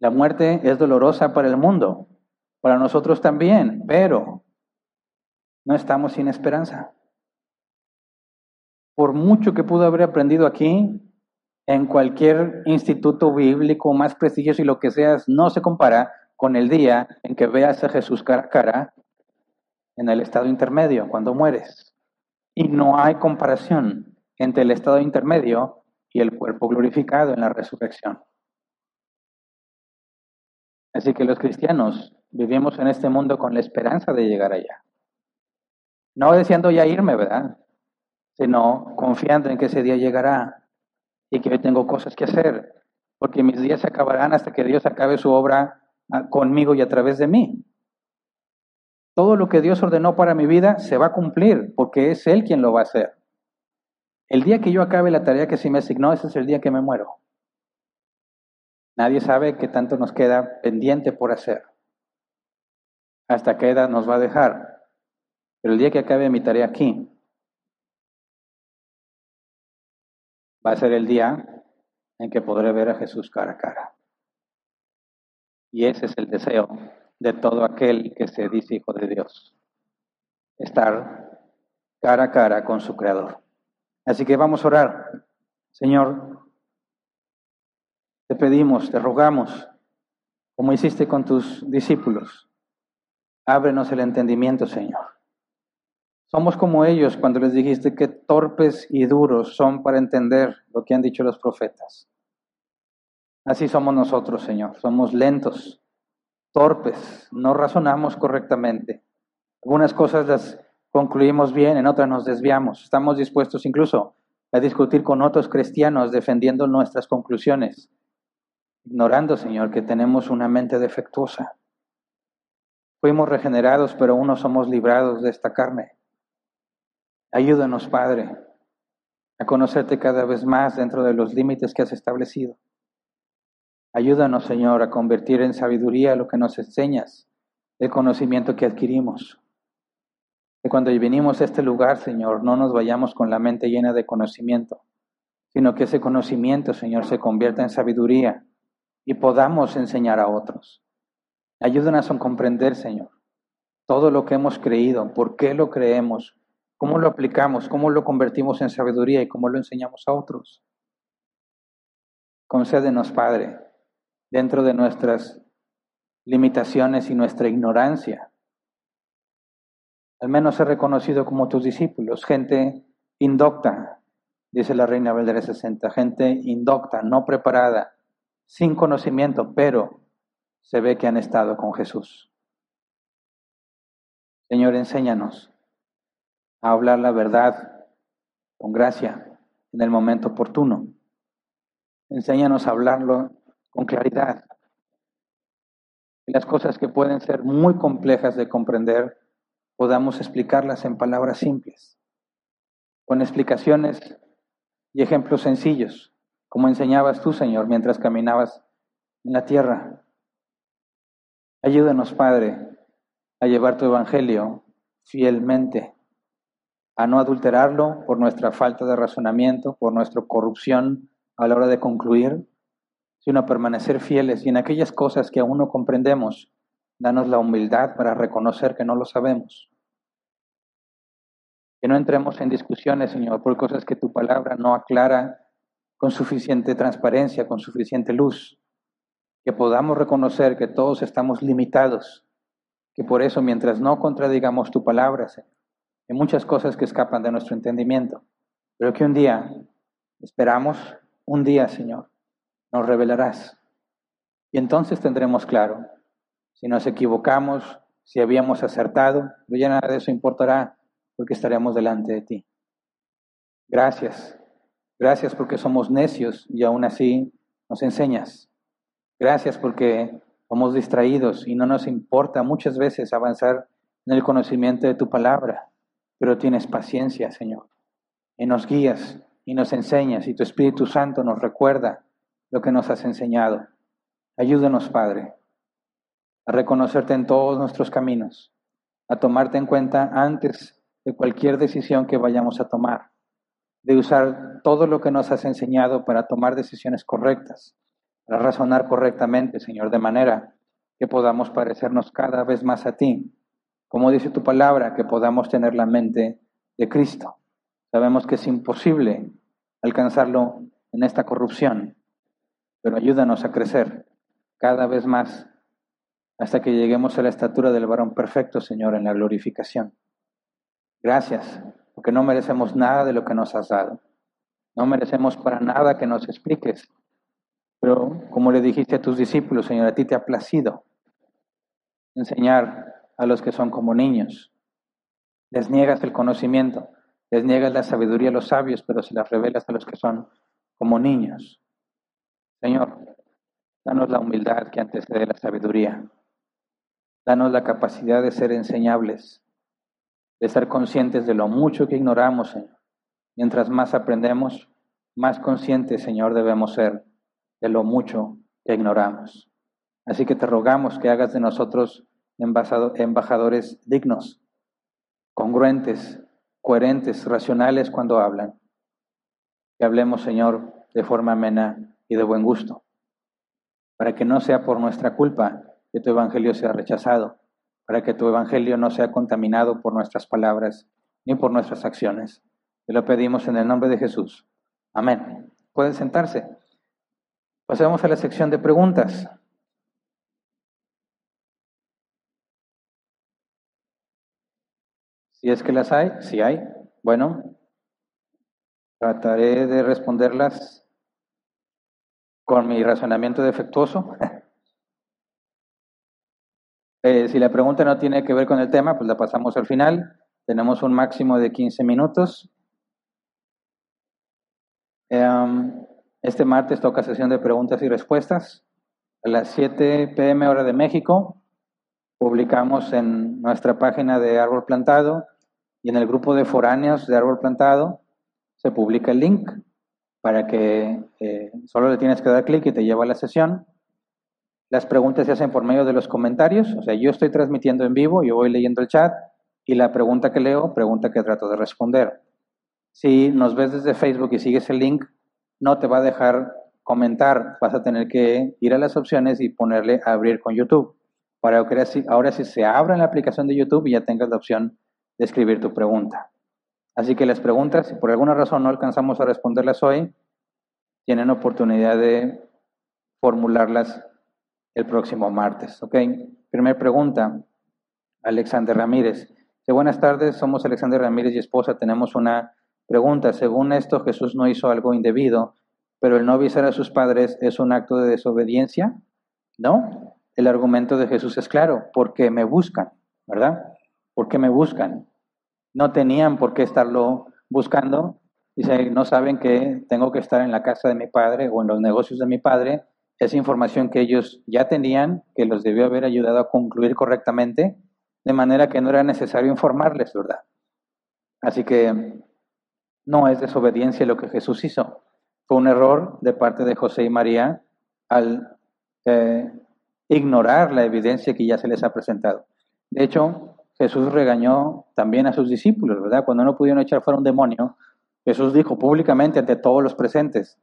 La muerte es dolorosa para el mundo, para nosotros también, pero no estamos sin esperanza. Por mucho que pudo haber aprendido aquí, en cualquier instituto bíblico más prestigioso y lo que seas, no se compara con el día en que veas a Jesús cara a cara en el estado intermedio, cuando mueres. Y no hay comparación entre el estado intermedio y el cuerpo glorificado en la resurrección. Así que los cristianos vivimos en este mundo con la esperanza de llegar allá. No deseando ya irme, ¿verdad? Sino confiando en que ese día llegará y que hoy tengo cosas que hacer, porque mis días se acabarán hasta que Dios acabe su obra ah, conmigo y a través de mí. Todo lo que Dios ordenó para mi vida se va a cumplir, porque es Él quien lo va a hacer. El día que yo acabe la tarea que se me asignó, ese es el día que me muero. Nadie sabe qué tanto nos queda pendiente por hacer. Hasta qué edad nos va a dejar. Pero el día que acabe mi tarea aquí, va a ser el día en que podré ver a Jesús cara a cara. Y ese es el deseo de todo aquel que se dice hijo de Dios. Estar cara a cara con su Creador. Así que vamos a orar. Señor, te pedimos, te rogamos, como hiciste con tus discípulos, ábrenos el entendimiento, Señor. Somos como ellos cuando les dijiste que torpes y duros son para entender lo que han dicho los profetas. Así somos nosotros, Señor. Somos lentos, torpes, no razonamos correctamente. Algunas cosas las concluimos bien, en otras nos desviamos. Estamos dispuestos incluso a discutir con otros cristianos defendiendo nuestras conclusiones, ignorando, Señor, que tenemos una mente defectuosa. Fuimos regenerados, pero aún no somos librados de esta carne. Ayúdanos, Padre, a conocerte cada vez más dentro de los límites que has establecido. Ayúdanos, Señor, a convertir en sabiduría lo que nos enseñas, el conocimiento que adquirimos. Que cuando venimos a este lugar, Señor, no nos vayamos con la mente llena de conocimiento, sino que ese conocimiento, Señor, se convierta en sabiduría y podamos enseñar a otros. Ayúdanos a comprender, Señor, todo lo que hemos creído, por qué lo creemos, ¿Cómo lo aplicamos? ¿Cómo lo convertimos en sabiduría y cómo lo enseñamos a otros? Concédenos, Padre, dentro de nuestras limitaciones y nuestra ignorancia, al menos ser reconocido como tus discípulos, gente indocta, dice la reina Valdera 60, gente indocta, no preparada, sin conocimiento, pero se ve que han estado con Jesús. Señor, enséñanos a hablar la verdad con gracia en el momento oportuno. Enséñanos a hablarlo con claridad. Las cosas que pueden ser muy complejas de comprender, podamos explicarlas en palabras simples, con explicaciones y ejemplos sencillos, como enseñabas tú, Señor, mientras caminabas en la tierra. Ayúdanos, Padre, a llevar tu evangelio fielmente a no adulterarlo por nuestra falta de razonamiento, por nuestra corrupción a la hora de concluir, sino a permanecer fieles y en aquellas cosas que aún no comprendemos, danos la humildad para reconocer que no lo sabemos. Que no entremos en discusiones, Señor, por cosas que tu palabra no aclara con suficiente transparencia, con suficiente luz. Que podamos reconocer que todos estamos limitados, que por eso mientras no contradigamos tu palabra, hay muchas cosas que escapan de nuestro entendimiento, pero que un día Esperamos un día, Señor, nos revelarás. Y entonces tendremos claro si nos equivocamos, si habíamos acertado, pero ya nada de eso importará porque estaremos delante de ti. Gracias, gracias porque somos necios y aún así nos enseñas. Gracias porque somos distraídos y no nos importa muchas veces avanzar en el conocimiento de tu palabra, pero tienes paciencia, Señor, y nos guías y nos enseñas y tu Espíritu Santo nos recuerda lo que nos has enseñado. Ayúdanos, Padre, a reconocerte en todos nuestros caminos, a tomarte en cuenta antes de cualquier decisión que vayamos a tomar, de usar todo lo que nos has enseñado para tomar decisiones correctas, para razonar correctamente, Señor, de manera que podamos parecernos cada vez más a ti, como dice tu palabra, que podamos tener la mente de Cristo. Sabemos que es imposible alcanzarlo en esta corrupción, pero ayúdanos a crecer cada vez más hasta que lleguemos a la estatura del varón perfecto, Señor, en la glorificación. Gracias, porque no merecemos nada de lo que nos has dado. No merecemos para nada que nos expliques. Pero como le dijiste a tus discípulos, Señor, a ti te ha placido enseñar a los que son como niños. Les niegas el conocimiento, les niegas la sabiduría a los sabios, pero se las revelas a los que son como niños. Señor, danos la humildad que antecede la sabiduría. Danos la capacidad de ser enseñables, de ser conscientes de lo mucho que ignoramos, Señor. Mientras más aprendemos, más conscientes, Señor, debemos ser de lo mucho que ignoramos. Así que te rogamos que hagas de nosotros embajadores dignos, congruentes, coherentes, racionales cuando hablan. Que hablemos, Señor, de forma amena y de buen gusto, para que no sea por nuestra culpa que tu evangelio sea rechazado, para que tu evangelio no sea contaminado por nuestras palabras ni por nuestras acciones. Te lo pedimos en el nombre de Jesús. Amén. Pueden sentarse. Pasemos a la sección de preguntas. Si es que las hay, si hay, bueno, trataré de responderlas con mi razonamiento defectuoso. Eh, si la pregunta no tiene que ver con el tema, pues la pasamos al final. Tenemos un máximo de 15 minutos. Em, este martes toca sesión de preguntas y respuestas. A las 7 pm hora de México publicamos en nuestra página de Árbol Plantado y en el grupo de foráneos de Árbol Plantado se publica el link para que eh, solo le tienes que dar clic y te lleva a la sesión. Las preguntas se hacen por medio de los comentarios, o sea, yo estoy transmitiendo en vivo, yo voy leyendo el chat y la pregunta que leo, pregunta que trato de responder. Si nos ves desde Facebook y sigues el link, no te va a dejar comentar, vas a tener que ir a las opciones y ponerle abrir con YouTube, para que ahora sí se abra en la aplicación de YouTube y ya tengas la opción de escribir tu pregunta. Así que las preguntas, si por alguna razón no alcanzamos a responderlas hoy, tienen oportunidad de formularlas el próximo martes. ¿Ok? Primera pregunta, Alexander Ramírez. buenas tardes, somos Alexander Ramírez y esposa. Tenemos una pregunta. Según esto, Jesús no hizo algo indebido, pero el no avisar a sus padres es un acto de desobediencia. No, el argumento de Jesús es claro, porque me buscan, ¿verdad? Porque me buscan. No tenían por qué estarlo buscando. Dice, no saben que tengo que estar en la casa de mi padre o en los negocios de mi padre esa información que ellos ya tenían, que los debió haber ayudado a concluir correctamente, de manera que no era necesario informarles, ¿verdad? Así que no es desobediencia lo que Jesús hizo. Fue un error de parte de José y María al eh, ignorar la evidencia que ya se les ha presentado. De hecho, Jesús regañó también a sus discípulos, ¿verdad? Cuando no pudieron echar fuera un demonio, Jesús dijo públicamente ante todos los presentes,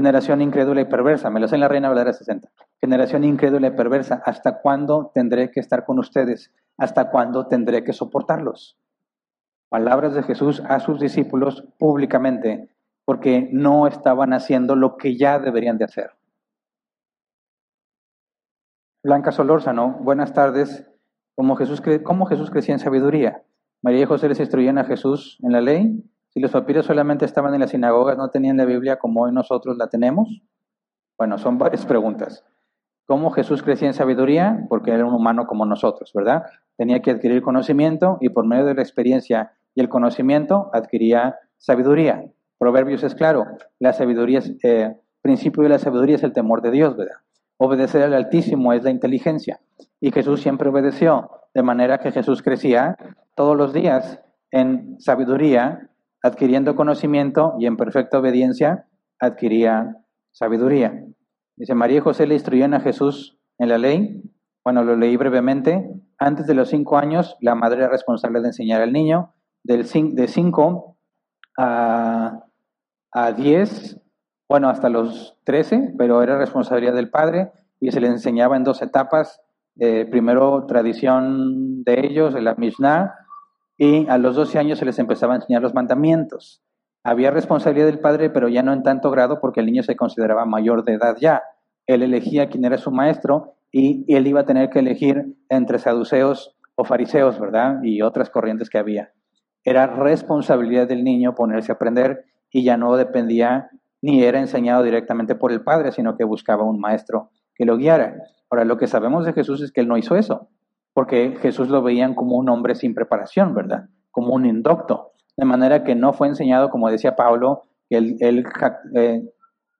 Generación incrédula y perversa, me lo sé en la Reina Valera 60. Generación incrédula y perversa, ¿hasta cuándo tendré que estar con ustedes? ¿Hasta cuándo tendré que soportarlos? Palabras de Jesús a sus discípulos públicamente, porque no estaban haciendo lo que ya deberían de hacer. Blanca Solórzano, buenas tardes. ¿Cómo Jesús, ¿Cómo Jesús crecía en sabiduría? María y José les instruían a Jesús en la ley. Si los papiros solamente estaban en las sinagogas, no tenían la Biblia como hoy nosotros la tenemos. Bueno, son varias preguntas. ¿Cómo Jesús crecía en sabiduría? Porque era un humano como nosotros, ¿verdad? Tenía que adquirir conocimiento y por medio de la experiencia y el conocimiento adquiría sabiduría. Proverbios es claro, la sabiduría es, eh, principio de la sabiduría es el temor de Dios, ¿verdad? Obedecer al Altísimo es la inteligencia. Y Jesús siempre obedeció, de manera que Jesús crecía todos los días en sabiduría, adquiriendo conocimiento y en perfecta obediencia adquiría sabiduría. Dice, María y José le instruyeron a Jesús en la ley. Bueno, lo leí brevemente. Antes de los cinco años, la madre era responsable de enseñar al niño. Del de cinco a, diez, bueno, hasta los trece, pero era responsabilidad del padre y se le enseñaba en dos etapas. Eh, primero, tradición de ellos, la Mishnah, y a los doce años se les empezaba a enseñar los mandamientos. Había responsabilidad del padre, pero ya no en tanto grado porque el niño se consideraba mayor de edad ya. Él elegía quién era su maestro y él iba a tener que elegir entre saduceos o fariseos, ¿verdad? Y otras corrientes que había. Era responsabilidad del niño ponerse a aprender y ya no dependía ni era enseñado directamente por el padre, sino que buscaba un maestro que lo guiara. Ahora, lo que sabemos de Jesús es que él no hizo eso, porque Jesús lo veían como un hombre sin preparación, ¿verdad? Como un indocto de manera que no fue enseñado, como decía Pablo, él, él, eh,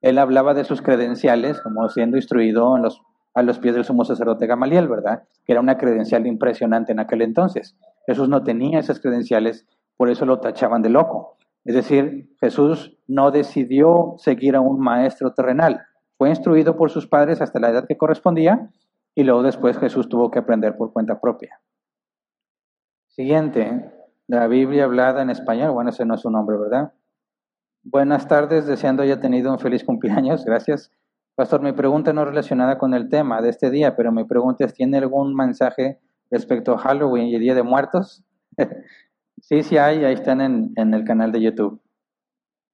él hablaba de sus credenciales como siendo instruido en los, a los pies del sumo sacerdote Gamaliel, ¿verdad? Que era una credencial impresionante en aquel entonces. Jesús no tenía esas credenciales, por eso lo tachaban de loco. Es decir, Jesús no decidió seguir a un maestro terrenal. Fue instruido por sus padres hasta la edad que correspondía y luego después Jesús tuvo que aprender por cuenta propia. Siguiente, la Biblia hablada en español, bueno, ese no es su nombre, ¿verdad? Buenas tardes, deseando haya tenido un feliz cumpleaños, gracias. Pastor, mi pregunta no es relacionada con el tema de este día, pero mi pregunta es, ¿tiene algún mensaje respecto a Halloween y el Día de Muertos? sí, sí hay, ahí están en, en el canal de YouTube.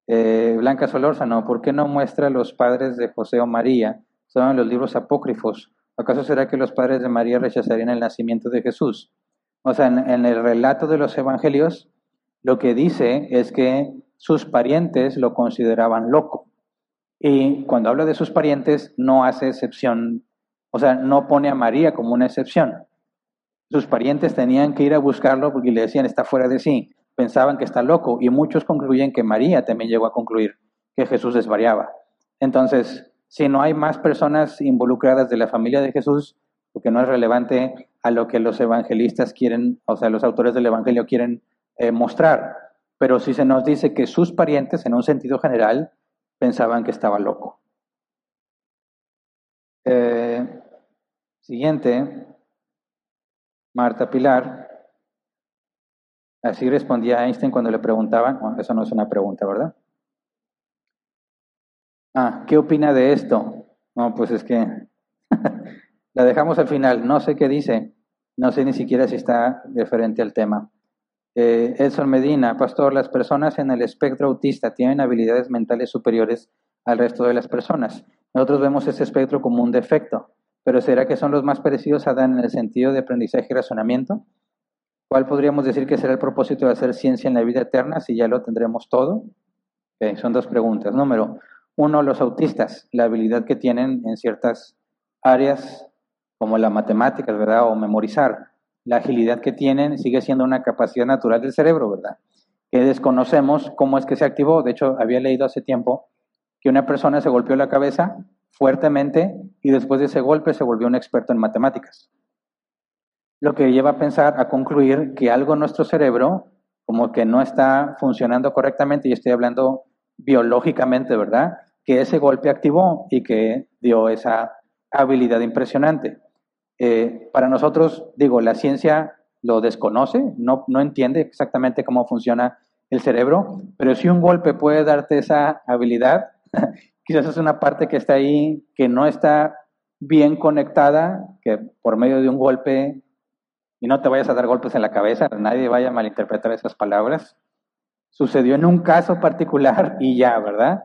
Eh, Blanca Solórzano, ¿por qué no muestra los padres de José o María? Son los libros apócrifos. ¿Acaso será que los padres de María rechazarían el nacimiento de Jesús? O sea, en, el relato de los evangelios, lo que dice es que sus parientes lo consideraban loco. Y cuando habla de sus parientes, no hace excepción, o sea, no pone a María como una excepción. Sus parientes tenían que ir a buscarlo porque le decían, está fuera de sí. Pensaban que está loco y muchos concluyen que María también llegó a concluir que Jesús desvariaba. Entonces, si no hay más personas involucradas de la familia de Jesús, porque no es relevante a lo que los evangelistas quieren, o sea, los autores del Evangelio quieren eh, mostrar. Pero si se nos dice que sus parientes, en un sentido general, pensaban que estaba loco. Eh, siguiente, Marta Pilar. Así respondía Einstein cuando le preguntaban, eso no es una pregunta, ¿verdad? Ah, ¿qué opina de esto? No, pues es que La dejamos al final, no sé qué dice, no sé ni siquiera si está referente al tema. Eh, Edson Medina, pastor, las personas en el espectro autista tienen habilidades mentales superiores al resto de las personas. Nosotros vemos ese espectro como un defecto, pero ¿será que son los más parecidos a Dan en el sentido de aprendizaje y razonamiento? ¿Cuál podríamos decir que será el propósito de hacer ciencia en la vida eterna si ya lo tendremos todo? son dos preguntas. Número uno, los autistas, la habilidad que tienen en ciertas áreas como las matemáticas, ¿verdad? O memorizar. La agilidad que tienen sigue siendo una capacidad natural del cerebro, ¿verdad? Que desconocemos cómo es que se activó. De hecho, había leído hace tiempo que una persona se golpeó la cabeza fuertemente y después de ese golpe se volvió un experto en matemáticas. Lo que lleva a pensar, a concluir que algo en nuestro cerebro como que no está funcionando correctamente, y estoy hablando biológicamente, ¿verdad? Que ese golpe activó y que dio esa habilidad impresionante. Eh, para nosotros, digo, la ciencia lo desconoce, no, no entiende exactamente cómo funciona el cerebro, pero si un golpe puede darte esa habilidad, quizás es una parte que está ahí, que no está bien conectada, que por medio de un golpe, y no te vayas a dar golpes en la cabeza, nadie vaya a malinterpretar esas palabras, sucedió en un caso particular y ya, ¿verdad?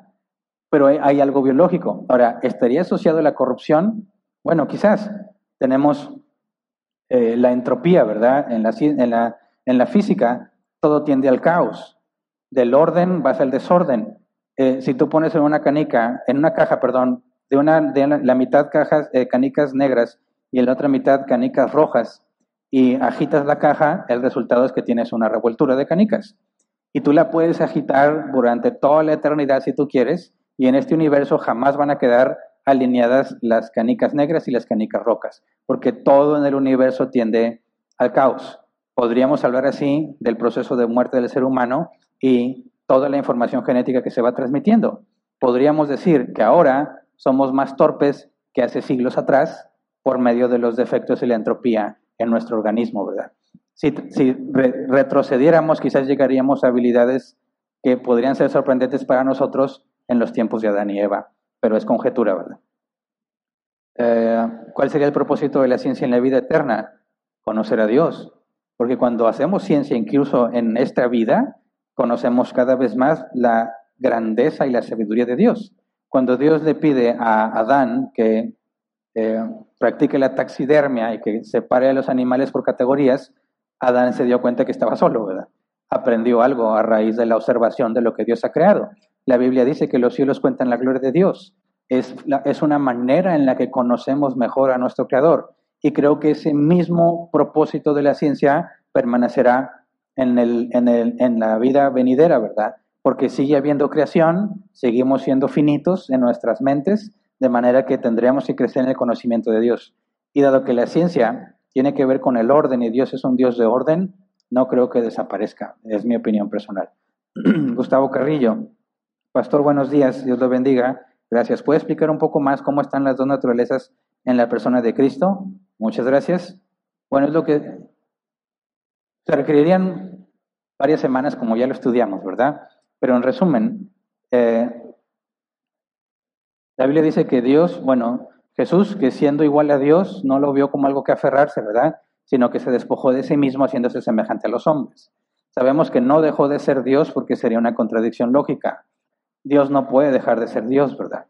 Pero hay, algo biológico. Ahora, ¿estaría asociado a la corrupción? Bueno, quizás, tenemos eh, la entropía, ¿verdad? En la, física todo tiende al caos. del orden vas al desorden. Eh, si tú pones en una canica, en una caja, perdón, de una la, mitad cajas, eh, canicas negras y en la otra mitad canicas rojas, y agitas la caja, el resultado es que tienes una revueltura de canicas. Y tú la puedes agitar durante toda la eternidad si tú quieres, y en este universo jamás van a quedar alineadas las canicas negras y las canicas rojas, porque todo en el universo tiende al caos. Podríamos hablar así del proceso de muerte del ser humano y toda la información genética que se va transmitiendo. Podríamos decir que ahora somos más torpes que hace siglos atrás por medio de los defectos y la entropía en nuestro organismo, ¿verdad? Si, retrocediéramos, quizás llegaríamos a habilidades que podrían ser sorprendentes para nosotros en los tiempos de Adán y Eva, pero es conjetura, ¿verdad? Eh, ¿Cuál sería el propósito de la ciencia en la vida eterna? Conocer a Dios. Porque cuando hacemos ciencia, incluso en esta vida, conocemos cada vez más la grandeza y la sabiduría de Dios. Cuando Dios le pide a Adán que eh, practique la taxidermia y que separe a los animales por categorías, Adán se dio cuenta que estaba solo, ¿verdad? Aprendió algo a raíz de la observación de lo que Dios ha creado. La Biblia dice que los cielos cuentan la gloria de Dios. Es, es una manera en la que conocemos mejor a nuestro Creador. Y creo que ese mismo propósito de la ciencia permanecerá en, el, en, el, en la vida venidera, ¿verdad? Porque sigue habiendo creación, seguimos siendo finitos en nuestras mentes, de manera que tendríamos que crecer en el conocimiento de Dios. Y dado que la ciencia tiene que ver con el orden y Dios es un Dios de orden, no creo que desaparezca, es mi opinión personal. Gustavo Carrillo, Pastor, buenos días, Dios lo bendiga. Gracias. ¿Puede explicar un poco más cómo están las dos naturalezas en la persona de Cristo? Muchas gracias. Bueno, es lo que se requerirían varias semanas, como ya lo estudiamos, ¿verdad? Pero en resumen, eh, la Biblia dice que Dios, bueno, Jesús, que siendo igual a Dios, no lo vio como algo que aferrarse, ¿verdad? Sino que se despojó de sí mismo haciéndose semejante a los hombres. Sabemos que no dejó de ser Dios porque sería una contradicción lógica. Dios no puede dejar de ser Dios, ¿verdad?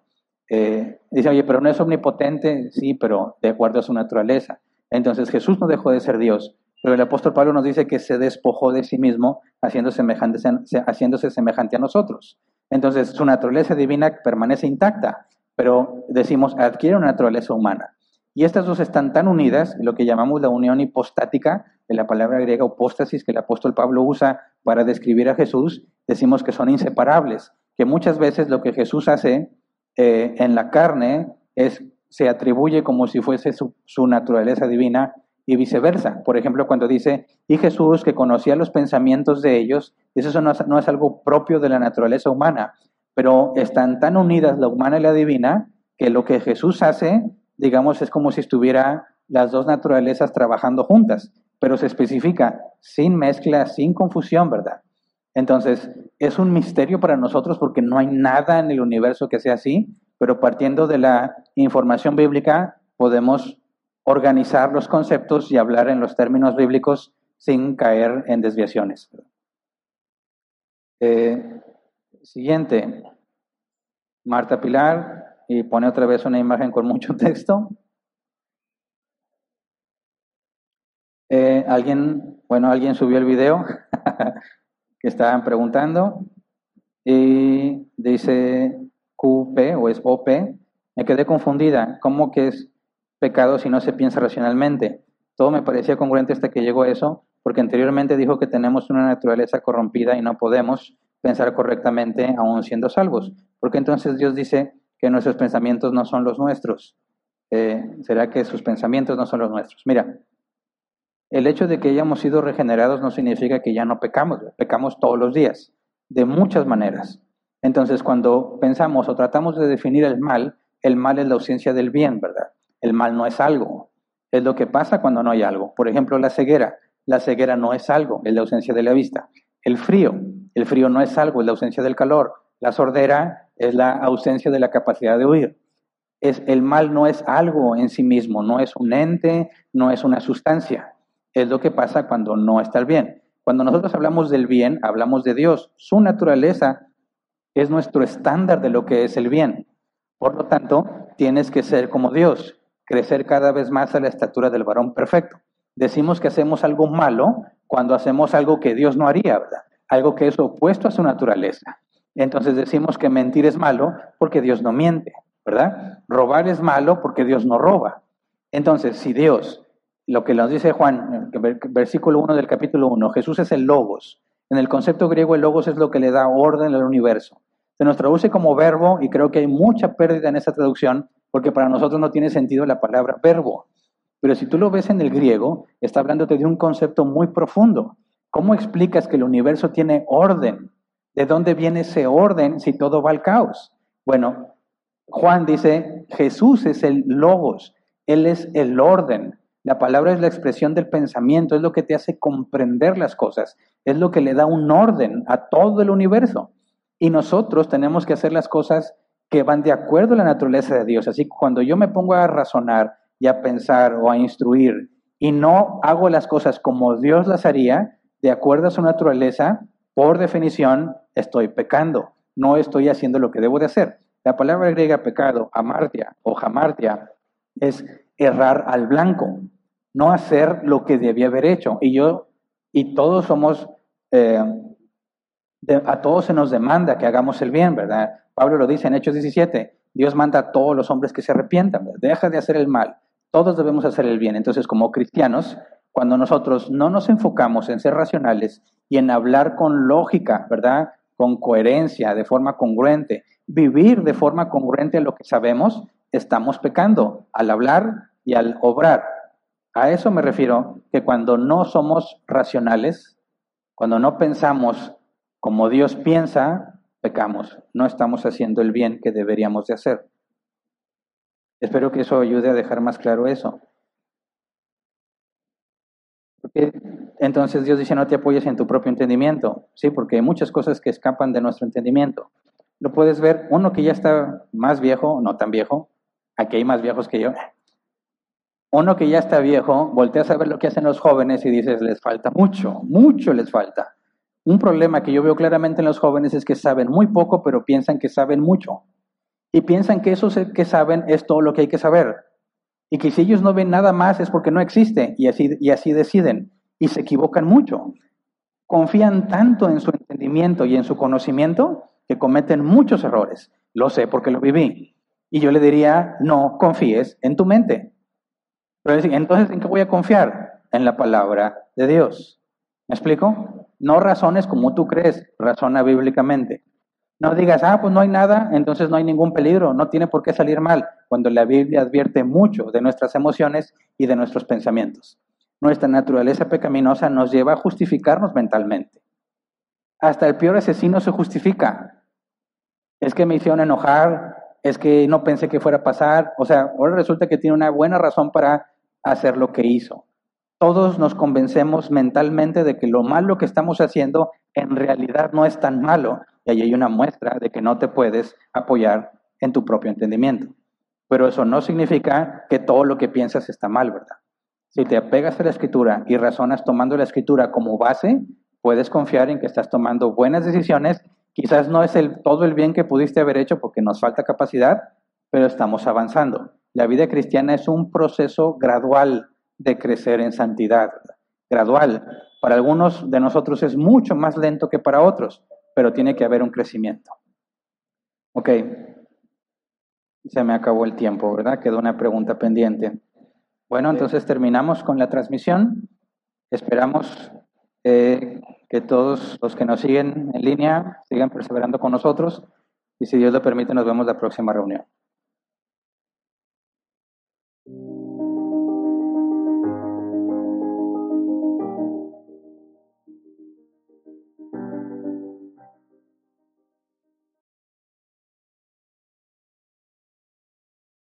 Eh, dice, oye, pero no es omnipotente, sí, pero de acuerdo a su naturaleza. Entonces Jesús no dejó de ser Dios, pero el apóstol Pablo nos dice que se despojó de sí mismo haciéndose semejante, a nosotros. Entonces, su naturaleza divina permanece intacta, pero decimos, adquiere una naturaleza humana. Y estas dos están tan unidas, lo que llamamos la unión hipostática, de la palabra griega hipóstasis que el apóstol Pablo usa para describir a Jesús, decimos que son inseparables, que muchas veces lo que Jesús hace eh, en la carne es, se atribuye como si fuese su, naturaleza divina y viceversa. Por ejemplo, cuando dice, y Jesús que conocía los pensamientos de ellos, eso no es, no es algo propio de la naturaleza humana, pero están tan unidas la humana y la divina que lo que Jesús hace, digamos, es como si estuviera las dos naturalezas trabajando juntas, pero se especifica sin mezcla, sin confusión, ¿verdad? Entonces, es un misterio para nosotros porque no hay nada en el universo que sea así, pero partiendo de la información bíblica podemos organizar los conceptos y hablar en los términos bíblicos sin caer en desviaciones. Eh, siguiente, Marta Pilar, y pone otra vez una imagen con mucho texto. Eh, alguien, bueno, alguien subió el video que estaban preguntando y dice QP o es OP. Me quedé confundida. ¿Cómo que es pecado si no se piensa racionalmente. Todo me parecía congruente hasta que llegó eso, porque anteriormente dijo que tenemos una naturaleza corrompida y no podemos pensar correctamente aún siendo salvos. Porque entonces Dios dice que nuestros pensamientos no son los nuestros. Eh, ¿Será que sus pensamientos no son los nuestros? Mira, el hecho de que hayamos sido regenerados no significa que ya no pecamos, pecamos todos los días, de muchas maneras. Entonces, cuando pensamos o tratamos de definir el mal, el mal es la ausencia del bien, ¿verdad? El mal no es algo, es lo que pasa cuando no hay algo. Por ejemplo, la ceguera. La ceguera no es algo, es la ausencia de la vista. El frío, el frío no es algo, es la ausencia del calor. La sordera es la ausencia de la capacidad de oír. Es, el mal no es algo en sí mismo, no es un ente, no es una sustancia. Es lo que pasa cuando no está el bien. Cuando nosotros hablamos del bien, hablamos de Dios. Su naturaleza es nuestro estándar de lo que es el bien. Por lo tanto, tienes que ser como Dios crecer cada vez más a la estatura del varón perfecto. Decimos que hacemos algo malo cuando hacemos algo que Dios no haría, ¿verdad? algo que es opuesto a su naturaleza. Entonces decimos que mentir es malo porque Dios no miente, ¿verdad? Robar es malo porque Dios no roba. Entonces, si Dios, lo que nos dice Juan, versículo 1 del capítulo 1, Jesús es el logos. En el concepto griego el logos es lo que le da orden al universo. Se nos traduce como verbo y creo que hay mucha pérdida en esa traducción porque para nosotros no tiene sentido la palabra verbo. Pero si tú lo ves en el griego, está hablándote de un concepto muy profundo. ¿Cómo explicas que el universo tiene orden? ¿De dónde viene ese orden si todo va al caos? Bueno, Juan dice, Jesús es el logos, Él es el orden. La palabra es la expresión del pensamiento, es lo que te hace comprender las cosas, es lo que le da un orden a todo el universo. Y nosotros tenemos que hacer las cosas que van de acuerdo a la naturaleza de Dios. Así que cuando yo me pongo a razonar y a pensar o a instruir y no hago las cosas como Dios las haría, de acuerdo a su naturaleza, por definición estoy pecando, no estoy haciendo lo que debo de hacer. La palabra griega pecado, amartia o jamartia, es errar al blanco, no hacer lo que debía haber hecho. Y yo, y todos somos eh, a todos se nos demanda que hagamos el bien, ¿verdad? Pablo lo dice en Hechos 17, Dios manda a todos los hombres que se arrepientan, deja de hacer el mal, todos debemos hacer el bien. Entonces, como cristianos, cuando nosotros no nos enfocamos en ser racionales y en hablar con lógica, ¿verdad? Con coherencia, de forma congruente, vivir de forma congruente a lo que sabemos, estamos pecando al hablar y al obrar. A eso me refiero que cuando no somos racionales, cuando no pensamos como Dios piensa, pecamos. No estamos haciendo el bien que deberíamos de hacer. Espero que eso ayude a dejar más claro eso. entonces Dios dice, no te apoyes en tu propio entendimiento, ¿sí? Porque hay muchas cosas que escapan de nuestro entendimiento. Lo puedes ver, uno que ya está más viejo, no tan viejo, aquí hay más viejos que yo. Uno que ya está viejo, volteas a ver lo que hacen los jóvenes y dices, les falta mucho, mucho les falta. Un problema que yo veo claramente en los jóvenes es que saben muy poco, pero piensan que saben mucho. Y piensan que eso que saben es todo lo que hay que saber. Y que si ellos no ven nada más es porque no existe. Y así, y así deciden. Y se equivocan mucho. Confían tanto en su entendimiento y en su conocimiento que cometen muchos errores. Lo sé porque lo viví. Y yo le diría, no confíes en tu mente. Pero entonces, ¿en qué voy a confiar? En la palabra de Dios. ¿Me explico? No razones como tú crees, razona bíblicamente. No digas, ah, pues no hay nada, entonces no hay ningún peligro, no tiene por qué salir mal, cuando la Biblia advierte mucho de nuestras emociones y de nuestros pensamientos. Nuestra naturaleza pecaminosa nos lleva a justificarnos mentalmente. Hasta el peor asesino se justifica. Es que me hicieron enojar, es que no pensé que fuera a pasar, o sea, ahora resulta que tiene una buena razón para hacer lo que hizo todos nos convencemos mentalmente de que lo malo que estamos haciendo en realidad no es tan malo. Y ahí hay una muestra de que no te puedes apoyar en tu propio entendimiento. Pero eso no significa que todo lo que piensas está mal, ¿verdad? Si te apegas a la escritura y razonas tomando la escritura como base, puedes confiar en que estás tomando buenas decisiones. Quizás no es todo el bien que pudiste haber hecho porque nos falta capacidad, pero estamos avanzando. La vida cristiana es un proceso gradual de crecer en santidad, gradual. Para algunos de nosotros es mucho más lento que para otros, pero tiene que haber un crecimiento. Ok, se me acabó el tiempo, ¿verdad? Quedó una pregunta pendiente. Bueno, entonces terminamos con la transmisión. Esperamos eh, que todos los que nos siguen en línea sigan perseverando con nosotros y si Dios lo permite nos vemos la próxima reunión.